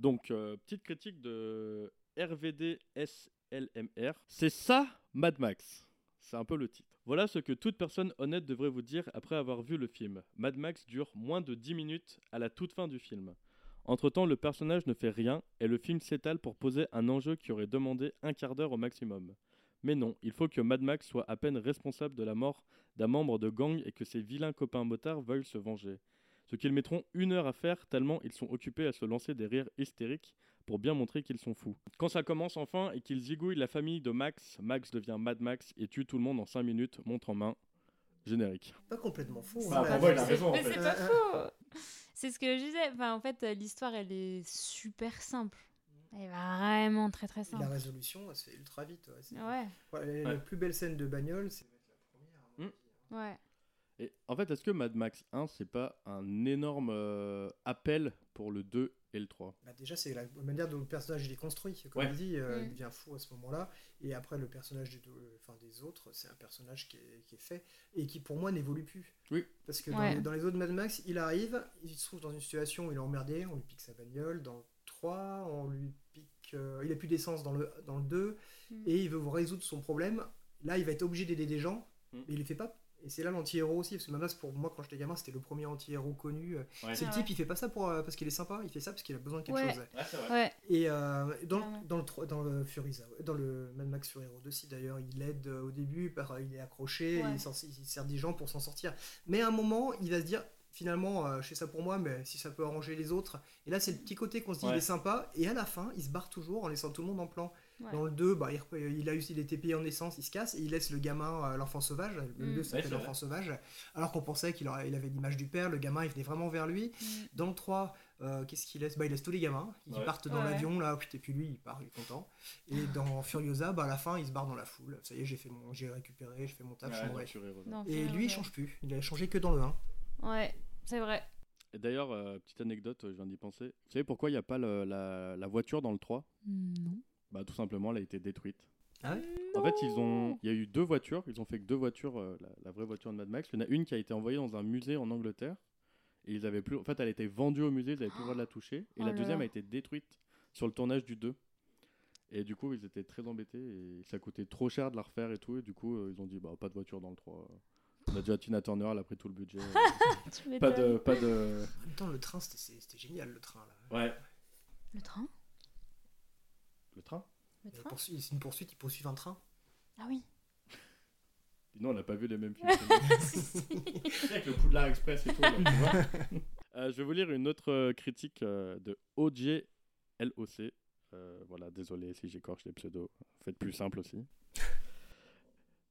Donc, euh, petite critique de RVDSLMR. C'est ça, Mad Max. C'est un peu le titre. Voilà ce que toute personne honnête devrait vous dire après avoir vu le film. Mad Max dure moins de 10 minutes à la toute fin du film. Entre-temps, le personnage ne fait rien et le film s'étale pour poser un enjeu qui aurait demandé un quart d'heure au maximum. Mais non, il faut que Mad Max soit à peine responsable de la mort d'un membre de gang et que ses vilains copains motards veuillent se venger. Ce qu'ils mettront une heure à faire tellement ils sont occupés à se lancer des rires hystériques pour bien montrer qu'ils sont fous. Quand ça commence enfin et qu'ils zigouillent la famille de Max, Max devient Mad Max et tue tout le monde en 5 minutes, montre en main. Générique. Pas complètement faux. Bah, hein. pour moi, il a C'est- raison, en Mais fait. c'est pas faux. C'est ce que je disais. Enfin, en fait, l'histoire, elle est super simple. Elle est vraiment très très Et La simple. résolution, elle se fait ultra vite. ouais. C'est- Ouais, Ouais, la, plus belle scène de bagnole, c'est la première. ouais. Et en fait, est-ce que Mad Max 1, c'est pas un énorme euh, appel pour le 2 et le 3 Bah, déjà, c'est la manière dont le personnage il est construit. Comme Ouais. il dit, euh, Mm. il devient fou à ce moment-là. Et après, le personnage des, deux- enfin, des autres, c'est un personnage qui est, qui est fait et qui, pour moi, n'évolue plus. Oui. Parce que dans, Ouais. les, dans les autres Mad Max, il arrive, il se trouve dans une situation où il est emmerdé, on lui pique sa bagnole. Dans le 3, on lui pique. euh, il a plus d'essence dans le, dans le 2 Mm. et il veut résoudre son problème. Là, il va être obligé d'aider des gens, Mm. mais il les fait pas. Et c'est là l'anti-héros aussi, parce que Mad Max, pour moi, quand j'étais gamin, c'était le premier anti-héros connu. Ouais. C'est le type, il fait pas ça pour, euh, parce qu'il est sympa, il fait ça parce qu'il a besoin de quelque Ouais. chose. Ouais, Et euh, dans, dans, le, tro- dans le Furiza, dans le Mad Max Fury Road aussi d'ailleurs, il aide euh, au début, par, il est accroché, Ouais. il, il sert des gens pour s'en sortir. Mais à un moment, il va se dire, finalement, euh, je fais ça pour moi, mais si ça peut arranger les autres. Et là, c'est le petit côté qu'on se dit, Ouais. il est sympa, et à la fin, il se barre toujours en laissant tout le monde en plan. Ouais. Dans le 2, bah, il, a eu il était payé en essence, il se casse, et il laisse le gamin, euh, l'enfant sauvage, le Mm. 2 Ouais, s'appelle l'enfant sauvage, alors qu'on pensait qu'il il avait l'image du père, le gamin, il venait vraiment vers lui. Mm. Dans le 3, euh, qu'est-ce qu'il laisse? Bah, Il laisse tous les gamins, ils Ouais. partent dans Ouais. l'avion, là, et puis lui, il part, il est content. Et dans Furiosa, bah, à la fin, il se barre dans la foule. Ça y est, j'ai fait mon, j'ai récupéré, j'ai fait mon taf, je m'en vais. Non, Et lui, il change plus. Il a changé que dans le 1. Ouais, c'est vrai. Et d'ailleurs, euh, petite anecdote, je viens d'y penser. Vous savez pourquoi il n'y a pas le- la, la voiture dans le 3 Non. Bah tout simplement, elle a été détruite. Ah ouais En fait, ils ont, il y a eu deux voitures. Ils ont fait que deux voitures, euh, la, la vraie voiture de Mad Max. Il y en a une qui a été envoyée dans un musée en Angleterre. Et ils avaient plus. En fait, elle a été vendue au musée. Ils n'avaient plus le droit de la toucher. Et Oh la deuxième là. a été détruite sur le tournage du 2. Et du coup, ils étaient très embêtés. Et ça coûtait trop cher de la refaire et tout. Et du coup, euh, ils ont dit bah pas de voiture dans le 3. On a déjà Tina Turner, elle a pris tout le budget. Pas de, pas de. En même temps, le train, c'était génial, le train. Là. Ouais. Le train? Le train. Le C'est une poursuite, ils poursuivent un train. Ah oui. Non, on n'a pas vu les mêmes films. Avec le Poudlard Express et tout. là, tu vois. Euh, je vais vous lire une autre euh, critique euh, de OJLOC. Euh, voilà, désolé si j'écorche les pseudos. Faites plus simple aussi.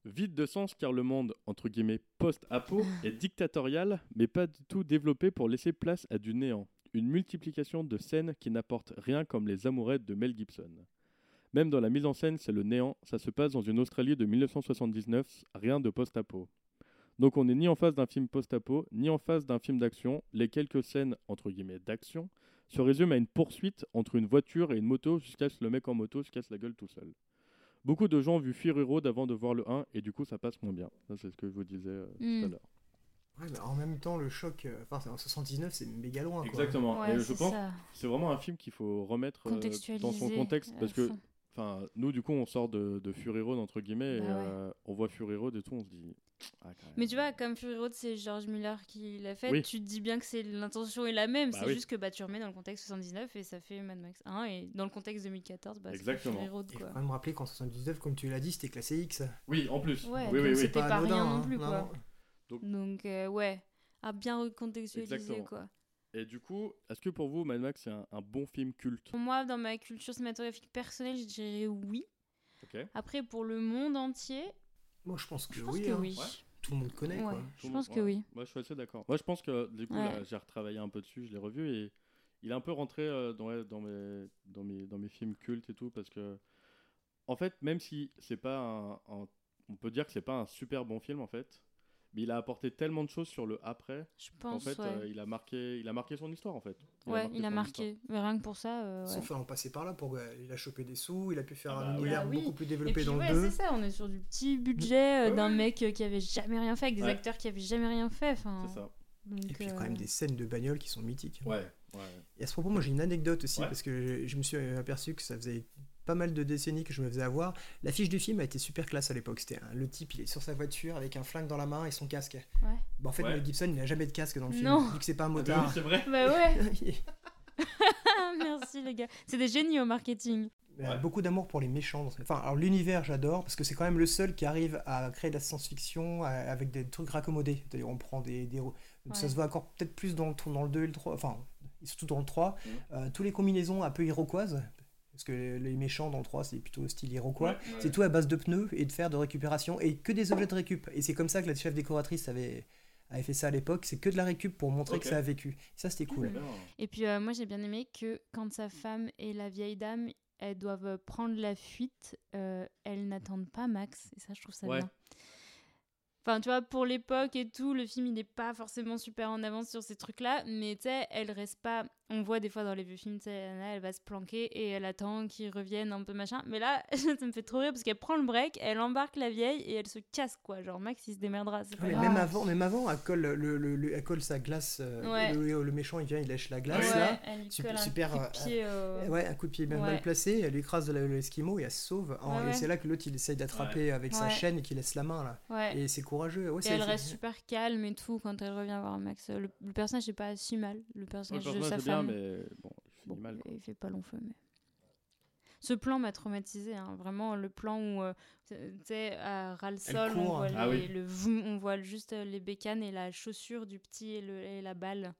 Vide de sens car le monde, entre guillemets, post-apo est dictatorial, mais pas du tout développé pour laisser place à du néant. Une multiplication de scènes qui n'apportent rien comme les amourettes de Mel Gibson. Même dans la mise en scène, c'est le néant, ça se passe dans une Australie de 1979, rien de post-apo. Donc on n'est ni en face d'un film post-apo, ni en face d'un film d'action. Les quelques scènes, entre guillemets, d'action, se résument à une poursuite entre une voiture et une moto jusqu'à ce que le mec en moto se casse la gueule tout seul. Beaucoup de gens ont vu Fury Road avant de voir le 1 et du coup ça passe moins bien. C'est ce que je vous disais euh, tout à Mm. l'heure. Ouais, mais en même temps, le choc, euh, enfin, c'est en 79, c'est méga loin. Quoi. Exactement. Ouais, et je c'est pense c'est vraiment un film qu'il faut remettre euh, dans son contexte à parce que fond. Enfin nous du coup on sort de, de Fury Road entre guillemets et Bah ouais. euh, on voit Fury Road et tout on se dit ah. Mais tu vois, comme Fury Road, c'est George Miller qui l'a fait, Oui. tu te dis bien que c'est l'intention est la même. Bah c'est oui. juste que bah, tu remets dans le contexte 79 et ça fait Mad Max 1. Et dans le contexte 2014, bah, c'est Exactement. Fury Road. Il faut Quoi. quand même rappeler qu'en 79, comme tu l'as dit, c'était classé X. Oui en plus. Ouais, oui oui c'était pas rien non hein. plus, quoi. non. Donc, euh, ouais, à bien recontextualiser. Exactement. quoi. Et du coup, est-ce que pour vous, Mad Max, c'est un, un bon film culte moi, dans ma culture cinématographique personnelle, je dirais oui. Après, pour le monde entier, Moi, je pense que je pense oui. que hein. oui. Ouais. Tout le monde connaît. Ouais. Quoi. Je Tout pense monde- que ouais. oui. Moi, je suis assez d'accord. Moi, je pense que du coup, j'ai retravaillé un peu dessus, je l'ai revu et il est un peu rentré euh, dans, mes, dans, mes, dans mes films cultes et tout parce que, en fait, même si c'est pas un, un- On peut dire que c'est pas un super bon film en fait, mais il a apporté tellement de choses sur le après. Je En pense, fait, ouais. euh, il a marqué, il a marqué son histoire en fait. ouais, il a marqué. Mais rien que pour ça, euh, ouais. Sauf en passer par là, pour, euh, il a chopé des sous, il a pu faire Ah un bah univers oui. beaucoup plus Et développé puis, dans ouais, le 2. c'est ça, on est sur du petit budget euh, d'un mec qui avait jamais rien fait, avec des Ouais. acteurs qui avaient jamais rien fait. Enfin, C'est ça. donc, Et puis euh, quand même des scènes de bagnole qui sont mythiques. Ouais, ouais. Et à ce propos, moi j'ai une anecdote aussi, Ouais. parce que je, je me suis aperçu que ça faisait pas mal de décennies que je me faisais avoir. L'affiche du film a été super classe à l'époque. C'était le type, il est sur sa voiture avec un flingue dans la main et son casque. Ouais. Bah, en fait, Ouais. Gibson, il n'a jamais de casque dans le film, Non. vu que c'est pas un Ah, bah motard. oui, c'est vrai. Bah ouais, merci les gars. C'est des génies au marketing. Euh, Ouais. Beaucoup d'amour pour les méchants. dans Enfin, alors l'univers, j'adore, parce que c'est quand même le seul qui arrive à créer de la science-fiction avec des trucs raccommodés. C'est-à-dire, on prend des. des- Ça se voit encore peut-être plus dans le, dans le 2 et le 3, enfin, surtout dans le 3. Mhm. Euh, tous les combinaisons un peu iroquoises, parce que les, méchants dans le 3, c'est plutôt style iroquois. Ouais, ouais. C'est tout à base de pneus et de fer de récupération et que des objets de récup. Et c'est comme ça que la chef décoratrice avait, avait fait ça à l'époque. C'est que de la récup pour montrer que ça a vécu. Ça, c'était cool. Et puis euh, moi j'ai bien aimé que quand sa femme et la vieille dame elles doivent prendre la fuite, euh, elles n'attendent pas Max. Et ça je trouve ça Ouais. bien. Enfin, tu vois, pour l'époque et tout, le film, il n'est pas forcément super en avance sur ces trucs-là, mais tu sais, elle reste pas... On voit des fois dans les vieux films, tu sais, Anna, elle va se planquer et elle attend qu'ils reviennent un peu machin. Mais là, ça me fait trop rire parce qu'elle prend le break, elle embarque la vieille et elle se casse, quoi. Genre, Max, il se démerdera. pas même avant, même avant, elle colle, le, le- le- elle colle sa glace. euh, Ouais. le, le méchant, il vient, il lèche la glace. Ouais, là. elle lui Super- un super, coup de euh, pied Ouais, un coup de pied bien Ouais. mal placé, elle écrase le- l'esquimau et elle se sauve. En- Ouais, et c'est là que l'autre il essaye d'attraper avec sa chaîne et qu'il laisse la main là. Ouais. Et c'est courageux. Ouais, Et elle reste super calme et tout quand elle revient voir Max. Le, le personnage est pas si mal, le Ouais, personnage de sa bien, femme. mais bon, il Bon, finit mal. quoi. il fait pas long feu, mais. Ce plan m'a traumatisé, hein. vraiment le plan où, euh, tu sais, à ras le sol, on court. voit, Ah les- oui. le vroom, on voit juste euh, les bécanes et la chaussure du petit et, le- et la balle.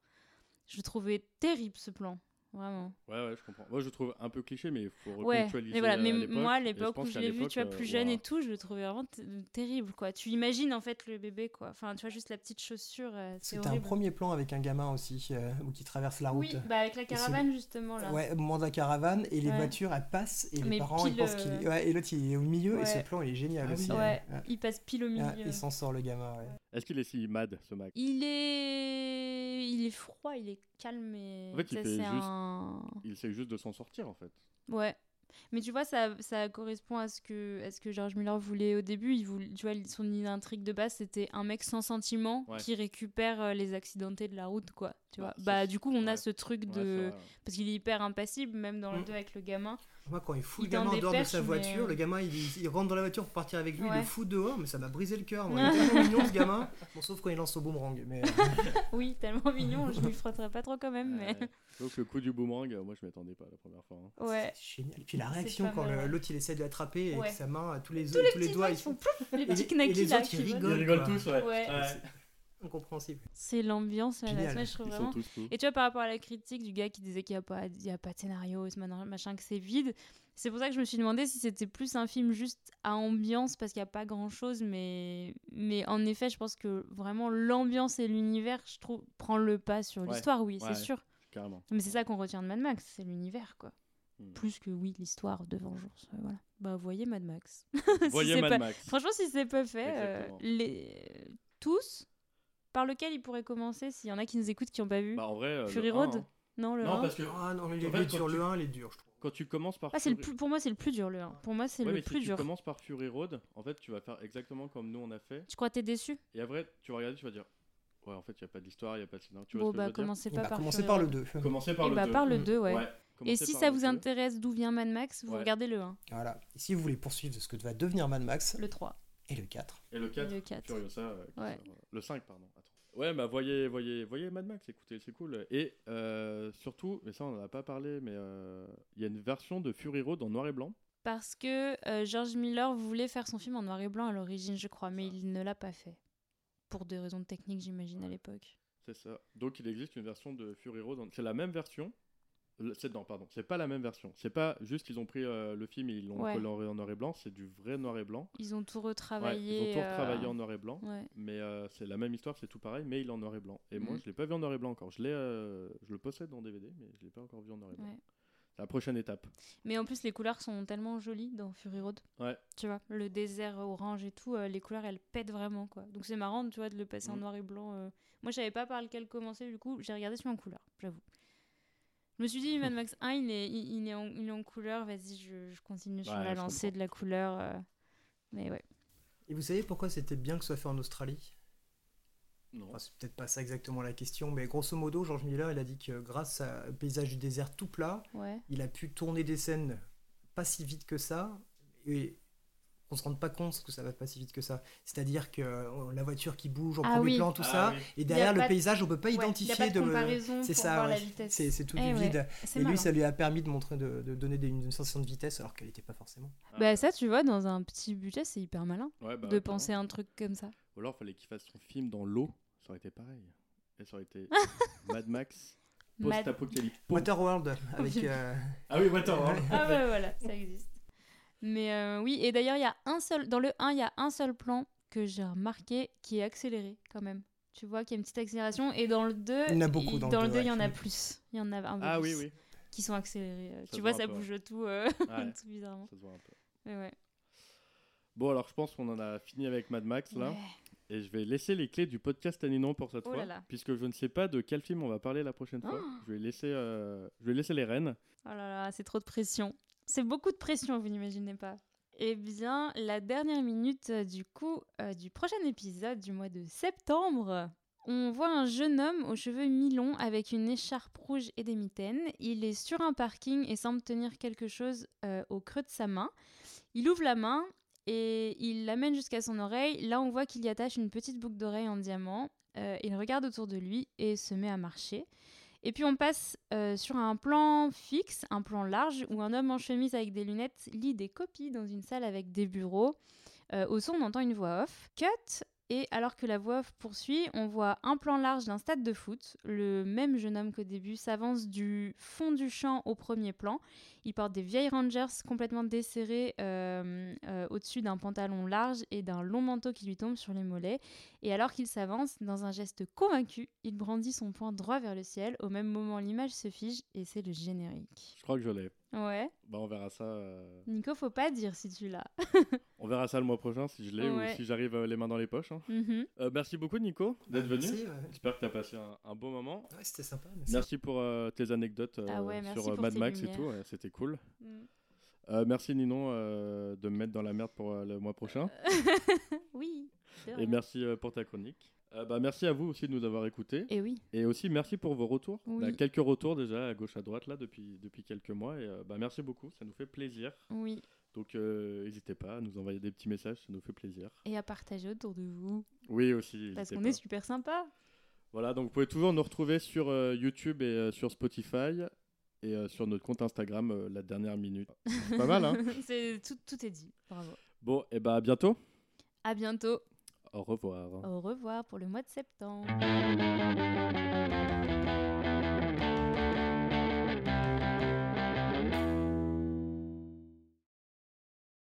Je trouvais terrible ce plan, vraiment. Ouais, ouais, je comprends. Moi, je le trouve un peu cliché, mais il faut Ouais, recontextualiser mais voilà, mais moi, à l'époque où je l'ai vu, tu vois, euh, plus jeune et tout, je le trouvais vraiment terrible, quoi. Tu imagines en fait le bébé, quoi. Enfin, tu vois, juste la petite chaussure, euh, c'est C'était un premier plan avec un gamin aussi, euh, où qui traverse la route. Oui, bah avec la caravane justement là. Ouais, au moment de la caravane, et les Ouais. voitures elles passent, et les Mais parents ils pensent qu'il est. euh, Ouais, et l'autre il est au milieu, et ce plan il est génial Ah aussi. oui. Ouais, hein. il passe pile au milieu. Ah, il s'en sort le gamin, ouais. Est-ce qu'il est si mad, ce Mac? Il est, il est froid, il est calme et En fait, il ça, fait c'est juste- un. Il essaie juste de s'en sortir, en fait. Ouais. Mais tu vois, ça, ça correspond à ce que, à ce que George Miller voulait au début. Il voulait, tu vois, son intrigue de base, c'était un mec sans sentiment Ouais. qui récupère euh, les accidentés de la route, quoi. Tu vois. Bah, du coup, on a ce truc de. Parce qu'il est hyper impassible, même dans le Mm. 2 avec le gamin. Moi, quand il fout Il le gamin en dehors de sa voiture, mais- le gamin il, il rentre dans la voiture pour partir avec lui, il le fout dehors, mais ça m'a brisé le cœur. moi. Il est tellement mignon ce gamin. Bon, sauf quand il lance au boomerang. Mais euh, Oui, tellement mignon, je lui frotterai pas trop quand même, mais. Donc, le coup du boomerang, euh, moi, je m'attendais pas la première fois. hein. Ouais. c'est génial. Et puis la réaction quand l'autre il essaie de l'attraper et sa main, tous les, Tous tous les doigts doigts, ils font plouf, les et petits les- et knackis les autres, ils rigolent. Ils rigolent tous, ouais. Incompréhensible. C'est l'ambiance à la je trouve vraiment. Et tu vois, par rapport à la critique du gars qui disait qu'il n'y a, pas- il y a pas de scénario, machin- que c'est vide, c'est pour ça que je me suis demandé si c'était plus un film juste à ambiance, parce qu'il n'y a pas grand chose, mais... mais en effet, je pense que vraiment l'ambiance et l'univers, je trouve, prend le pas sur Ouais. l'histoire, oui, Ouais. c'est sûr. Carrément. Mais c'est ça qu'on retient de Mad Max, c'est l'univers, quoi. Hmm. Plus que, oui, l'histoire de vengeance. euh, voilà. Bah, voyez Mad Max. Voyez Mad pas- Max. Franchement, si c'est pas fait, euh, les... tous, par lequel ils pourraient commencer, s'il y en a qui nous écoutent qui n'ont pas vu Bah, en vrai. euh, Fury le Road un, hein. Non, le Non, 1 parce que Ah non, il est En fait, quand sur tu- le 1, il est dur, je trouve. quand tu commences par. Ah, c'est le Fury- plus, pour moi, c'est le plus dur, le 1. Pour moi, c'est Ouais, le mais plus si dur. tu commences par Fury Road, en fait, tu vas faire exactement comme nous on a fait. Tu crois que t'es déçu? Et après, tu vas regarder, tu vas dire Ouais, en fait, il n'y a pas d'histoire, il n'y a pas de scénario. Tu vois Bon, ce que bah, je veux dire? commencez Il pas va par commencer Fury par le Road. 2. Commencez par Et le bah, 2. par le Mm. 2, ouais. Ouais, Et si ça vous 2. intéresse d'où vient Mad Max, vous Ouais. regardez le 1, Voilà. Et si vous voulez poursuivre ce que va devenir Mad Max, le 3 et le 4. Et le 4, et le 4. Furiosa. euh, Ouais. euh, le 5, pardon. Attends. Ouais, bah voyez, voyez, voyez Mad Max, écoutez, c'est cool. Et euh, surtout, mais ça on n'en a pas parlé, mais euh, il y a une version de Fury Road en noir et blanc. Parce que euh, George Miller voulait faire son film en noir et blanc à l'origine, je crois, mais il ne l'a pas fait. Pour des raisons techniques, j'imagine, à l'époque. C'est ça. Donc il existe une version de Fury Road. en- C'est la même version. C'est non, pardon. C'est pas la même version. C'est pas juste qu'ils ont pris euh, le film et ils l'ont Ouais. coloré en noir et blanc. C'est du vrai noir et blanc. Ils ont tout Ouais, retravaillé. ils ont tout euh, retravaillé en noir et blanc. Ouais. Mais euh, c'est la même histoire, c'est tout pareil, mais il est en noir et blanc. Et moi, Mhm. je l'ai pas vu en noir et blanc encore. Je l'ai, je le possède en DVD, mais je l'ai pas encore vu en noir et blanc. ouais. la prochaine étape. Mais en plus, les couleurs sont tellement jolies dans Fury Road. Ouais. Tu vois, le désert orange et tout, les couleurs, elles pètent vraiment, quoi. Donc c'est marrant, tu vois, de le passer en Mm. noir et blanc. Moi, je savais pas par lequel commencer, du coup, j'ai regardé celui en couleur, j'avoue. Je me suis dit, Mad Max 1, il est, il, il est, en, il est en couleur, vas-y, je, je continue sur Ouais, la lancée de la couleur. euh. Mais ouais. Et vous savez pourquoi c'était bien que ce soit fait en Australie? Non. Enfin, C'est peut-être pas ça exactement la question, mais grosso modo, George Miller, il a dit que grâce au paysage du désert tout plat, Ouais. il a pu tourner des scènes pas si vite que ça, et on se rend pas compte que ça va pas si vite que ça. C'est-à-dire que euh, la voiture qui bouge en Ah premier oui. plan, tout Ah ça, oui. et derrière a le pas de- paysage, on peut pas Ouais, y a identifier pas de de. comparaison C'est pour ça, voir ouais. la vitesse. C'est tout Eh du ouais. vide. Et lui, ça lui a permis de montrer de, de donner des, une sensation de vitesse alors qu'elle n'était pas forcément. Ah, Bah ça, tu vois, dans un petit budget, c'est hyper malin ouais, bah, de penser à un truc comme ça. Ou alors, il fallait qu'il fasse son film dans l'eau. Ça aurait été pareil. Et ça aurait été Mad Max, post-apocalypse. Waterworld, avec. euh, Ah oui, Waterworld. Ah ouais, voilà, ça existe. Mais euh, oui, et d'ailleurs, il y a un seul, dans le 1, il y a un seul plan que j'ai remarqué qui est accéléré quand même. Tu vois qu'il y a une petite accélération. Et dans le 2, Il y en a beaucoup dans le dans le deux, 2, il y en a plus. Il y en a un peu Ah plus oui, oui. qui sont accélérés. Euh, Ça tu vois, ça peu, bouge tout, euh, Ouais, tout bizarrement. ça se voit un peu. Mais ouais. Bon, alors je pense qu'on en a fini avec Mad Max là. Ouais. Et je vais laisser les clés du podcast à Ninon pour cette Oh fois. là là. Puisque je ne sais pas de quel film on va parler la prochaine fois. Oh. Je, vais laisser, euh, je vais laisser les rênes. Oh là là, c'est trop de pression. C'est beaucoup de pression, vous n'imaginez pas. Eh bien, la dernière minute euh, du coup euh, du prochain épisode du mois de septembre, on voit un jeune homme aux cheveux mi-longs avec une écharpe rouge et des mitaines. Il est sur un parking et semble tenir quelque chose euh, au creux de sa main. Il ouvre la main et il l'amène jusqu'à son oreille. Là, on voit qu'il y attache une petite boucle d'oreille en diamant. Il regarde autour de lui et se met à marcher. Et puis on passe euh, sur un plan fixe, un plan large, où un homme en chemise avec des lunettes lit des copies dans une salle avec des bureaux. Euh, au son, on entend une voix off. Cut et alors que la voix poursuit, on voit un plan large d'un stade de foot. Le même jeune homme qu'au début s'avance du fond du champ au premier plan. Il porte des vieilles Rangers complètement desserrées euh, euh, au-dessus d'un pantalon large et d'un long manteau qui lui tombe sur les mollets. Et alors qu'il s'avance, dans un geste convaincu, il brandit son poing droit vers le ciel. Au même moment, l'image se fige et c'est le générique. Je crois que je l'ai. Ouais. Bah, on verra ça. euh, Nico, faut pas dire si tu l'as. On verra ça le mois prochain si je l'ai Ouais. ou si j'arrive euh, les mains dans les poches. hein. Mhm. Euh, merci beaucoup Nico d'être venu. Merci, ouais. J'espère que tu as passé un, un bon moment. Ouais, c'était sympa. Merci. Merci pour euh, tes anecdotes euh, Ah ouais, merci sur euh, pour Mad tes Max et lumières. tout. ouais, C'était cool. Mm. Euh, merci Ninon euh, de me mettre dans la merde pour euh, le mois prochain. oui. c'est Et vrai. merci euh, pour ta chronique. Euh, bah, merci à vous aussi de nous avoir écoutés. Et oui. Et aussi merci pour vos retours. Oui. On a quelques retours déjà à gauche à droite là depuis, depuis quelques mois. Et euh, bah, merci beaucoup, ça nous fait plaisir. Oui. Donc euh, n'hésitez pas à nous envoyer des petits messages, ça nous fait plaisir. Et à partager autour de vous. Oui aussi. Parce qu'on est super sympa. Voilà, donc vous pouvez toujours nous retrouver sur euh, YouTube et euh, sur Spotify et sur notre compte Instagram la dernière minute. Pas mal, hein c'est tout, tout est dit. Bravo. Bon, et bah à bientôt. À bientôt. Au revoir. Au revoir pour le mois de septembre.